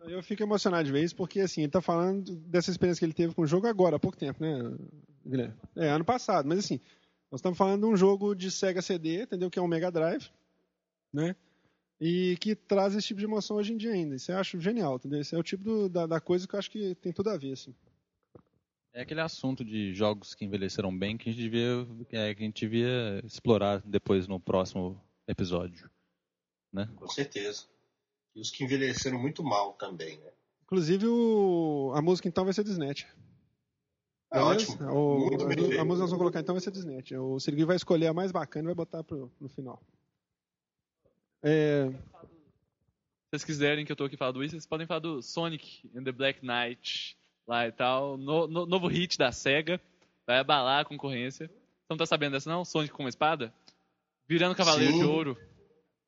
Eu fico emocionado de vez, porque assim, ele tá falando dessa experiência que ele teve com o jogo agora, há pouco tempo, né, Guilherme? É, ano passado, mas assim, nós estamos falando de um jogo de Sega CD, entendeu? Que é um Mega Drive, né? E que traz esse tipo de emoção hoje em dia ainda. Isso eu acho genial, entendeu? Esse é o tipo do- da, da coisa que eu acho que tem tudo a ver, assim. É aquele assunto de jogos que envelheceram bem que a gente devia, é, que a gente devia explorar depois no próximo episódio. Né? Com certeza. E os que envelheceram muito mal também, né? Inclusive, o- a música então vai ser do Snatch. É ótimo. O- Muito a, bem a feito. música que nós vamos colocar então vai ser Snatch. O Sergio vai escolher a mais bacana e vai botar pro, no final. É, Se vocês quiserem que eu tô aqui falando isso, vocês podem falar do Sonic and the Black Knight lá e tal. No- no- novo hit da SEGA. Vai abalar a concorrência. Você não tá sabendo dessa não? Sonic com uma espada? Virando Cavaleiro Sim. de Ouro.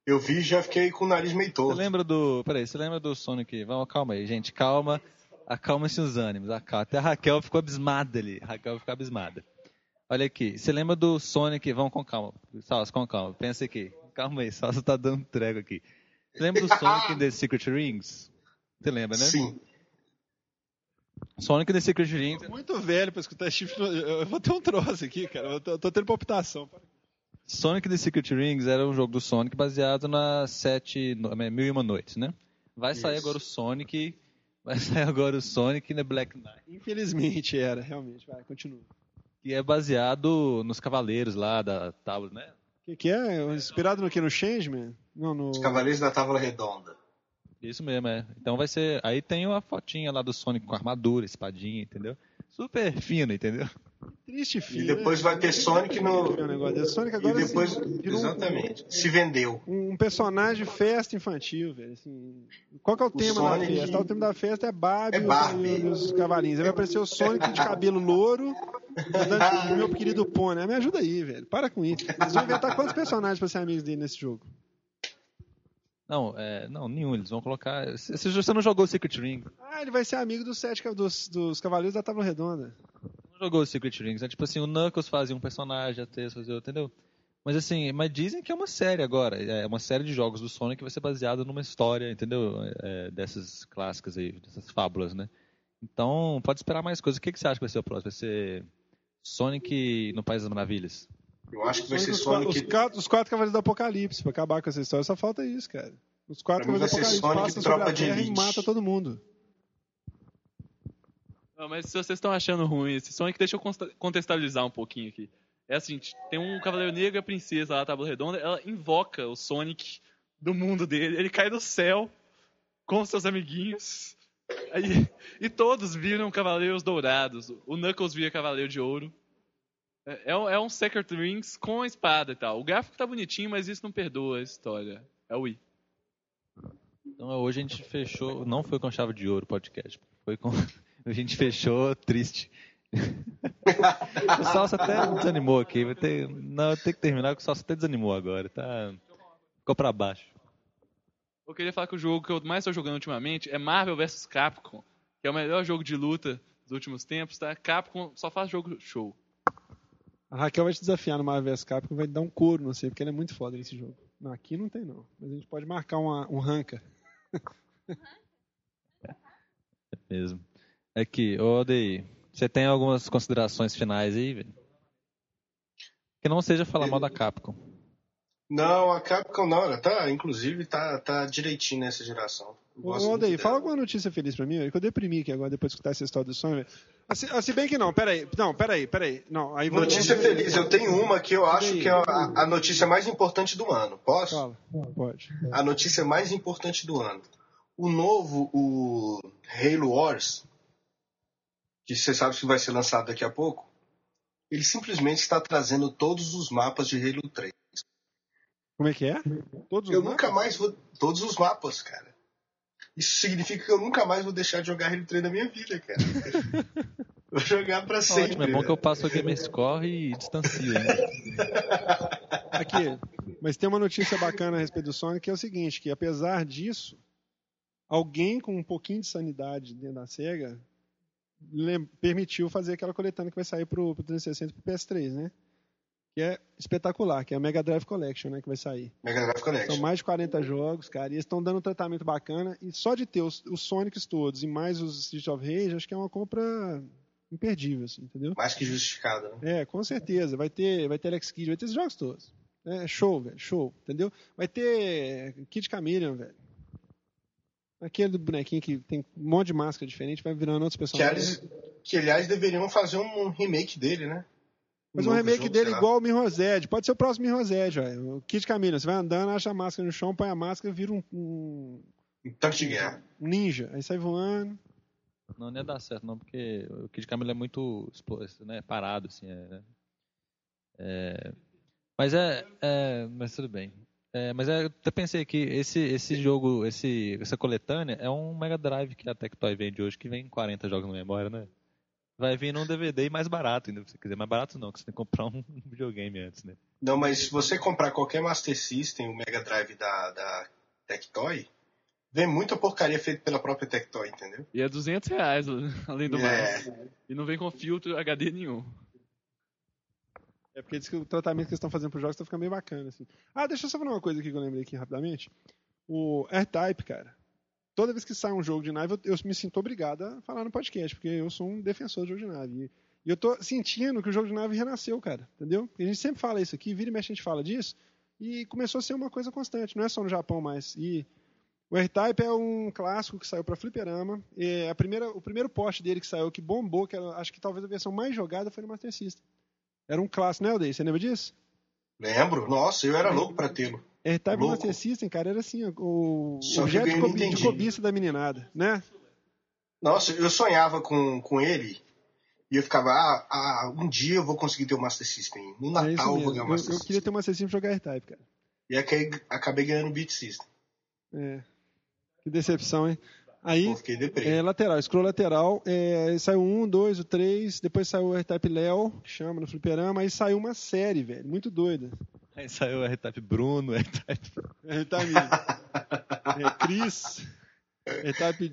Eu vi e já fiquei com o nariz meio Você torto. lembra do. Peraí, você lembra do Sonic? Vamos, calma aí, gente, calma. Acalma-se os ânimos. acalma. Até a Raquel ficou abismada ali. A Raquel ficou abismada. Olha aqui, você lembra do Sonic? Vamos com calma. Salsa, com calma. Pensa aqui. Calma aí, Salsa tá dando trego aqui. Você lembra do Sonic in the Secret Rings? Você lembra, né? Sim. Sonic in the Secret Rings. muito velho pra escutar esse tipo. Eu vou ter um troço aqui, cara. Eu tô, eu tô tendo palpitação. Sonic the Secret Rings era um jogo do Sonic baseado nas sete, é, mil e uma noites, né? Vai sair Isso. agora o Sonic, vai sair [LAUGHS] agora o Sonic the Black Knight, Infelizmente era, realmente. Vai, continua. que é baseado nos cavaleiros lá da tábua, né? O que, que é? Inspirado no que? No Changeman? Não, no... Os Cavaleiros da Távola Redonda. Isso mesmo, é. Então vai ser, aí tem a fotinha lá do Sonic com armadura, espadinha, entendeu? super fino, entendeu? Triste filho. E depois vai ter Sonic no. Sonic E agora depois. assim, virou um- Exatamente. Se vendeu. um, personagem festa infantil, velho. Assim, qual que é o, tema Sonic- da festa? O tema da festa é Barbie, É Barbie. e os cavalinhos. Aí vai aparecer o Sonic de cabelo louro, o meu querido pônei. Me ajuda aí, velho. Para com isso. Eles vão inventar quantos personagens pra ser amigos dele nesse jogo? Não, é, não, nenhum. Eles vão colocar. Se se você não jogou o Secret Ring, Ah, ele vai ser amigo dos sete dos, dos cavaleiros da Tábua Redonda. Não jogou o Secret Rings. É tipo assim, o Knuckles fazia um personagem, a Tails fazia outro, entendeu? Mas assim, mas dizem que é uma série agora. É uma série de jogos do Sonic que vai ser baseada numa história, entendeu? É, dessas clássicas aí, dessas fábulas, né? Então, pode esperar mais coisas. O que, que você acha que vai ser o próximo? Vai ser Sonic no País das Maravilhas? Eu acho que vai ser Sonic. os, quatro, os quatro cavaleiros do Apocalipse, pra acabar com essa história, só falta isso, cara. Os quatro cavaleiros do vai ser Apocalipse Sonic passam sobre a Tropa de terra e Elite. mata todo mundo. Não, mas se vocês estão achando ruim esse Sonic, deixa eu contextualizar um pouquinho aqui. É assim, tem um Cavaleiro Negro e a Princesa lá na Tábua Redonda, ela invoca o Sonic do mundo dele, ele cai do céu com seus amiguinhos, aí, e todos viram Cavaleiros Dourados. O Knuckles vira Cavaleiro de Ouro. É, é um- é um Secret Rings com a espada e tal. O gráfico tá bonitinho, mas isso não perdoa a história. É o Wii. Então hoje a gente fechou. Não foi com chave de ouro o podcast. Foi com. A gente fechou triste. [LAUGHS] o Salsa até desanimou aqui. Vai ter... Não, tem que terminar porque o Salsa até desanimou agora. Tá... Ficou pra baixo. Eu queria falar que o jogo que eu mais estou jogando ultimamente é Marvel vs Capcom, que é o melhor jogo de luta dos últimos tempos, tá? Capcom só faz jogo show. A Raquel vai te desafiar no Marvel vs Capcom, vai te dar um couro, não sei, porque ela é muito foda nesse jogo. Não, aqui não tem não. Mas a gente pode marcar uma- um ranca. [LAUGHS] É mesmo. Aqui, ô Odei, você tem algumas considerações finais aí, velho? Que não seja falar mal da Capcom. Não, a Capcom não, ela tá, inclusive, tá, tá direitinho nessa geração. Ô, dela. fala alguma notícia feliz pra mim, velho, que eu deprimi aqui agora depois de escutar essa história do sonho. velho. Assim, se bem que não, peraí. Não, peraí, peraí. Não, aí vou- Notícia feliz, eu tenho uma que eu acho que é a, a notícia mais importante do ano. Posso? Fala, pode. A notícia mais importante do ano. O novo, o Halo Wars, que você sabe que vai ser lançado daqui a pouco, ele simplesmente está trazendo todos os mapas de Halo 3. Como é que é? Todos os Eu mapas? nunca mais vou. Todos os mapas, cara. Isso significa que eu nunca mais vou deixar de jogar Halo 3 na minha vida, cara. [LAUGHS] vou jogar pra sempre. Ótimo, é bom que eu velho. passo o Gamerscore e distancio ainda. [LAUGHS] Aqui, mas tem uma notícia bacana a respeito do Sonic, que é o seguinte, que apesar disso, alguém com um pouquinho de sanidade dentro da SEGA permitiu fazer aquela coletânea que vai sair pro, pro 360 e pro PS3, né? Que é espetacular, que é a Mega Drive Collection, né, que vai sair. Mega Drive São Collection. mais de 40 jogos, cara, e eles estão dando um tratamento bacana, e só de ter os, os Sonics todos e mais os Streets of Rage, acho que é uma compra imperdível, assim, entendeu? Mais que justificado, né? É, com certeza. Vai ter, vai ter Alex Kidd, vai ter esses jogos todos. É show, velho, show, entendeu? Vai ter Kid Chameleon, velho. Aquele do bonequinho que tem um monte de máscara diferente, vai virando outros Que, personagens. aliás, que, aliás, deveriam fazer um remake dele, né? Mas um novo remake jogo, dele igual o Mirror's Pode ser o próximo Mirror's velho. O Kid Chameleon, você vai andando, acha a máscara no chão, põe a máscara, vira um, um- Um tanque de guerra. um ninja. Aí sai voando. Não, não ia dar certo, não, porque o Kid Camelo é muito né, parado, assim. É, né? É, mas é, é. Mas tudo bem. É, mas eu até pensei que esse, esse jogo, esse, essa coletânea, é um Mega Drive que a Tectoy vende hoje, que vem 40 jogos na memória, né? Vai vir num DVD mais barato ainda, se você quiser. Mais barato não, que você tem que comprar um [LAUGHS] videogame antes, né? Não, mas se você comprar qualquer Master System, o Mega Drive da, da Tectoy, vem muita porcaria feita pela própria Tectoy, entendeu? E é 200 reais, [LAUGHS] além do mais. É. E não vem com filtro HD nenhum. É porque diz que o tratamento que eles estão fazendo para os jogos tá ficando meio bacana. Assim. Ah, deixa eu só falar uma coisa aqui que eu lembrei aqui rapidamente. O R-Type, cara. Toda vez que sai um jogo de nave, eu, eu me sinto obrigado a falar no podcast, porque eu sou um defensor de jogo de nave. E, e eu tô sentindo que o jogo de nave renasceu, cara. Entendeu? A gente sempre fala isso aqui, vira e mexe a gente fala disso. E começou a ser uma coisa constante, não é só no Japão mais. E o R-Type é um clássico que saiu para fliperama. É a primeira, o primeiro poste dele que saiu, que bombou, que era, acho que talvez a versão mais jogada foi no Master System. Era um clássico, né, Aldeia? Você lembra disso? Lembro? Nossa, eu era louco pra tê-lo. R-Type no Louco. Master System, cara, era assim, o Só objeto eu de, cobi- de cobiça da meninada, né? Nossa, eu sonhava com, com ele E eu ficava, ah, ah, um dia eu vou conseguir ter o Master System. No É Natal eu vou ganhar o Eu, Master eu System. queria ter uma System pra jogar R-Type, cara. E aí acabei ganhando o Beat System. É. Que decepção, hein? Aí, é, lateral, scroll lateral, é, saiu um, dois, o três, depois saiu o R-Type Léo, que chama no fliperama, aí saiu uma série, velho, muito doida. Aí saiu o R-Type Bruno, R-Type... [LAUGHS] R-Type é, Chris, R-Type...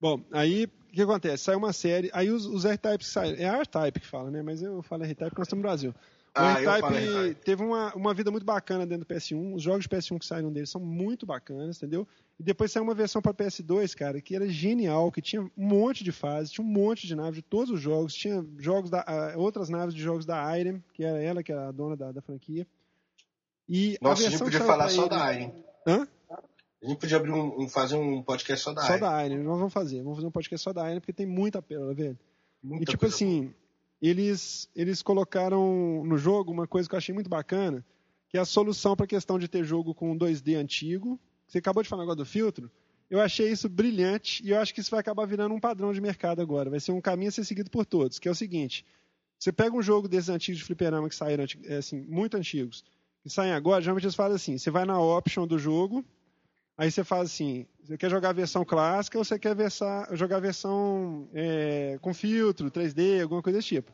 Bom, aí, o que acontece? Saiu uma série, aí os, os R-Types que saíram, é R-Type que fala, né, mas eu falo R-Type porque nós estamos no Brasil. O Ah, R-Type teve uma, uma vida muito bacana dentro do PS1. Os jogos de PS1 que saíram dele são muito bacanas, entendeu? E depois saiu uma versão para PS2, cara, que era genial, que tinha um monte de fases, tinha um monte de naves de todos os jogos, tinha jogos da, ah, outras naves de jogos da Irem, que era ela, que era a dona da, da franquia. E Nossa, a a gente podia falar só ele- da Iron. Hã? A gente podia abrir um, um- fazer um podcast só da Só Iron. da Irem, nós vamos fazer. Vamos fazer um podcast só da Irem, porque tem muita pérola, velho. Muita E tipo assim, eles, eles colocaram no jogo uma coisa que eu achei muito bacana, que é a solução para a questão de ter jogo com 2D antigo. Você acabou de falar agora do filtro. Eu achei isso brilhante e eu acho que isso vai acabar virando um padrão de mercado agora. Vai ser um caminho a ser seguido por todos, que é o seguinte: você pega um jogo desses antigos de fliperama que saíram, é, assim, muito antigos, que saem agora, geralmente eles fazem assim: você vai na option do jogo, aí você faz assim: você quer jogar a versão clássica ou você quer versa- jogar a versão é, com filtro, 3D, alguma coisa desse tipo.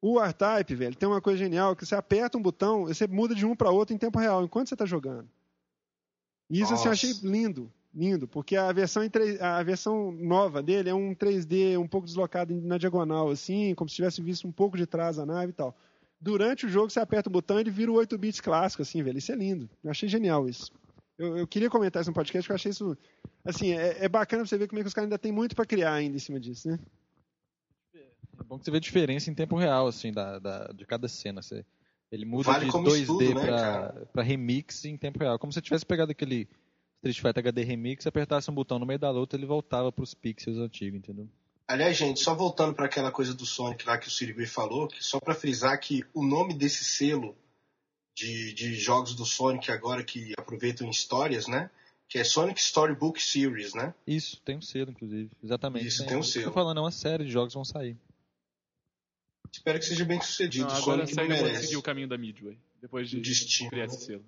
O R-Type, velho, tem uma coisa genial que você aperta um botão, você muda de um para outro em tempo real, enquanto você está jogando. E isso assim, eu achei lindo, lindo, porque a versão, em 3 a versão nova dele é um 3D um pouco deslocado na diagonal, assim, como se tivesse visto um pouco de trás a nave e tal. Durante o jogo, você aperta o botão e ele vira o 8 bits clássico, assim, velho. Isso é lindo. Eu achei genial isso. Eu, eu queria comentar isso no podcast, porque eu achei isso. Assim, é, é bacana pra você ver como é que os caras ainda tem muito pra criar ainda em cima disso, né? É bom que você vê a diferença em tempo real, assim, da, da- de cada cena. Você, ele muda Vale de como 2D estudo, né, pra remix em tempo real. Como se você tivesse pegado aquele Street Fighter HD Remix, apertasse um botão no meio da luta, ele voltava pros pixels antigos, entendeu? Aliás, gente, só voltando para aquela coisa do Sonic lá que o Sirigui falou, que só para frisar que o nome desse selo de, de jogos do Sonic agora que aproveitam histórias, né? Que é Sonic Storybook Series, né? Isso, tem um selo, inclusive. Exatamente. Isso, tem um selo. Tô falando, é uma série de jogos que vão sair. Espero que seja bem sucedido. Não, o agora a Sonic pode merece. seguir o caminho da Midway. Depois de O destino. criar esse selo.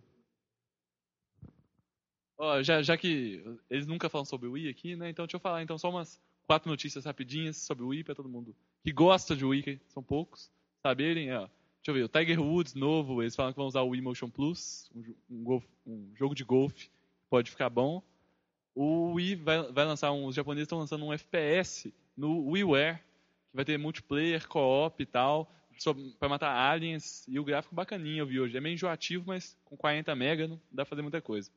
Ó, já, já que eles nunca falam sobre o Wii aqui, né? Então deixa eu falar então só umas quatro notícias rapidinhas sobre o Wii pra todo mundo que gosta de Wii, que são poucos, saberem. Ó. Deixa eu ver, o Tiger Woods novo, eles falam que vão usar o Wii Motion Plus, um, um golf- um jogo de golfe, pode ficar bom. O Wii vai, vai lançar um, os japoneses estão lançando um FPS no WiiWare, que vai ter multiplayer, co-op e tal, pra matar aliens, e o gráfico bacaninho eu vi hoje. É meio enjoativo, mas com 40 MB não dá pra fazer muita coisa.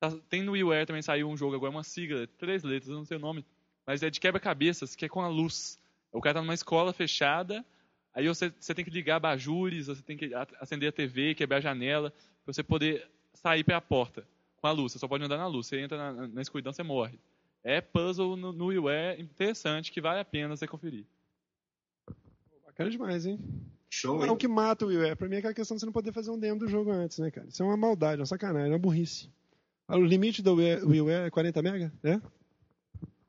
Tá- tem no WiiWare também saiu um jogo agora, uma sigla, três letras, eu não sei o nome, mas é de quebra-cabeças, que é com a luz. O cara tá numa escola fechada, aí você, você tem que ligar abajures, você tem que acender a TV, quebrar a janela, pra você poder sair pela porta com a luz. Você só pode andar na luz. Você entra na, na escuridão, você morre. É puzzle no, no WiiWare interessante, que vale a pena você conferir. Bacana demais, hein? Show, Não é hein? o que mata o WiiWare. Pra mim é aquela questão de você não poder fazer um demo do jogo antes, né, cara? Isso é uma maldade, uma sacanagem, uma burrice. O limite do Wii- WiiWare é 40 mega, né?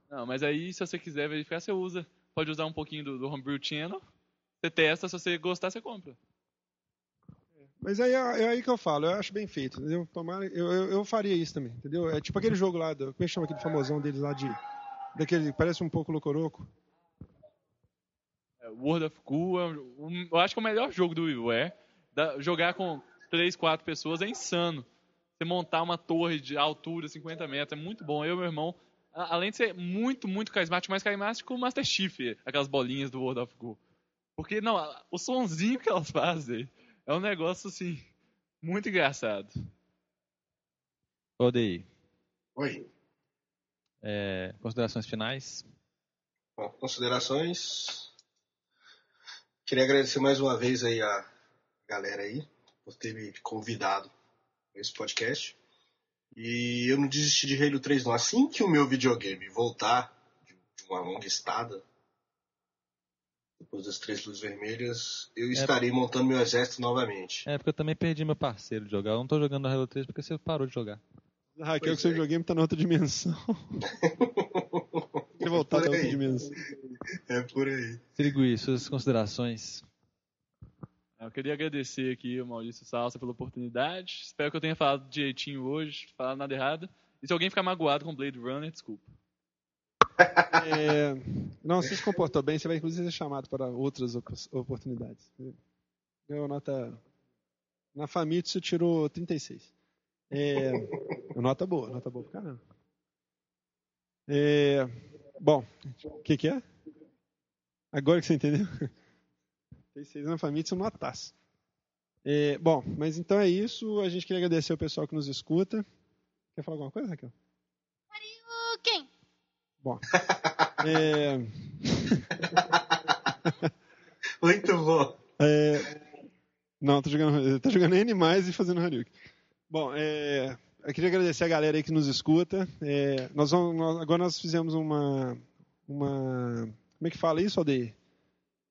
Não, mas aí, se você quiser verificar, você usa. Pode usar um pouquinho do, do Homebrew Channel. Você testa, se você gostar, você compra. Mas aí é, é aí que eu falo, eu acho bem feito, entendeu? Tomara, eu, eu, eu faria isso também, entendeu? É tipo aquele jogo lá, do, como é que chama aquele famosão deles lá de. Daquele, parece um pouco Locoroco. É, World of Goo, é um- eu acho que é o melhor jogo do WiiWare. Da- jogar com 3, 4 pessoas é insano. Você montar uma torre de altura 50 metros é muito bom. Eu e meu irmão, além de ser muito, muito carismático, mais carismático o Master Chief, aquelas bolinhas do World of Goo. Porque, não, o sonzinho que elas fazem é um negócio, assim, muito engraçado. Ô, Dei, Oi. é, considerações finais? Bom, considerações. Queria agradecer mais uma vez aí a galera aí por ter me convidado nesse podcast. E eu não desisti de Halo 3 não. Assim que o meu videogame voltar de uma longa estada, depois das três luzes vermelhas, eu estarei montando meu exército novamente. É, porque eu também perdi meu parceiro de jogar. Eu não tô jogando Halo 3 porque você parou de jogar. A Raquel, Pois que seu é. videogame tá na outra dimensão. [LAUGHS] Ele voltar Por da outra dimensão. É por aí. Sirigui, suas considerações. Eu queria agradecer aqui ao Maurício Salsa pela oportunidade. Espero que eu tenha falado direitinho hoje, falado nada errado. E se alguém ficar magoado com Blade Runner, desculpa. É, não, você se comportou bem, você vai inclusive ser chamado para outras op- oportunidades. Ganhou nota. Na Famitsu tirou 36. É, [LAUGHS] nota boa, nota boa pra caramba. É, bom, o que, que é? Agora que você entendeu? 36 na Famitsu notaço. É, bom, mas então é isso. A gente queria agradecer ao pessoal que nos escuta. Quer falar alguma coisa, Raquel? Bom. [LAUGHS] É, [LAUGHS] Muito bom. é, não, tô jogando, tô jogando N mais e fazendo Haryuki. Bom, é, eu queria agradecer a galera aí que nos escuta. É, nós vamos, nós- agora nós fizemos uma, uma. Como é que fala isso, Aldeir?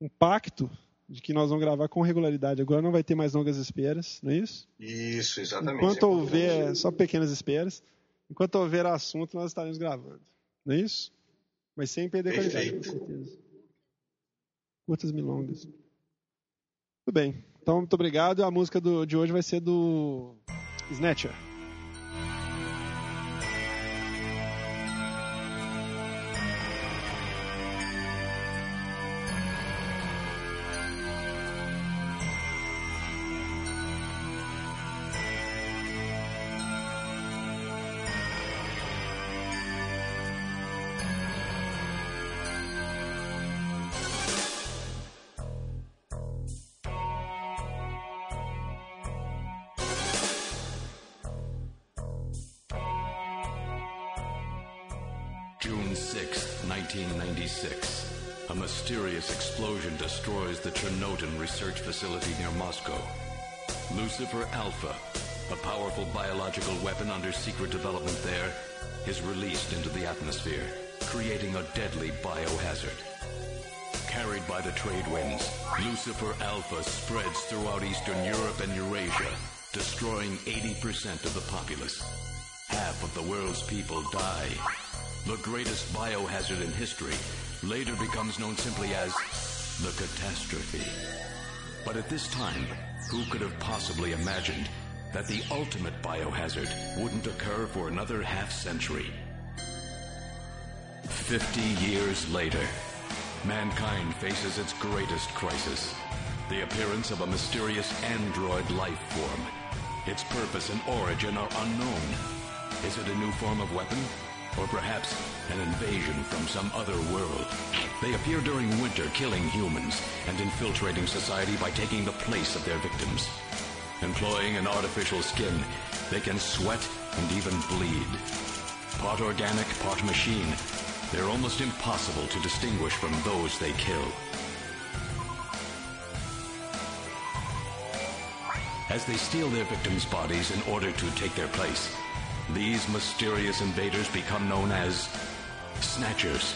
Um pacto de que nós vamos gravar com regularidade. Agora não vai ter mais longas esperas, não é isso? Isso, exatamente. Enquanto houver, só pequenas esperas. Enquanto houver assunto, nós estaremos gravando. Não é isso? Mas sem perder qualidade, com certeza. Curtas milongas. Tudo bem. Então, muito obrigado. A música do- de hoje vai ser do Snatcher. Lucifer Alpha, a powerful biological weapon under secret development there, is released into the atmosphere, creating a deadly biohazard. Carried by the trade winds, Lucifer Alpha spreads throughout Eastern Europe and Eurasia, destroying 80% of the populace. Half of the world's people die. The greatest biohazard in history later becomes known simply as the catastrophe. But at this time, who could have possibly imagined that the ultimate biohazard wouldn't occur for another half century? Fifty years later, mankind faces its greatest crisis. The appearance of a mysterious android life form. Its purpose and origin are unknown. Is it a new form of weapon? Or perhaps an invasion from some other world? They appear during winter, killing humans and infiltrating society by taking the place of their victims. Employing an artificial skin, they can sweat and even bleed. Part organic, part machine, they're almost impossible to distinguish from those they kill. As they steal their victims' bodies in order to take their place, these mysterious invaders become known as Snatchers.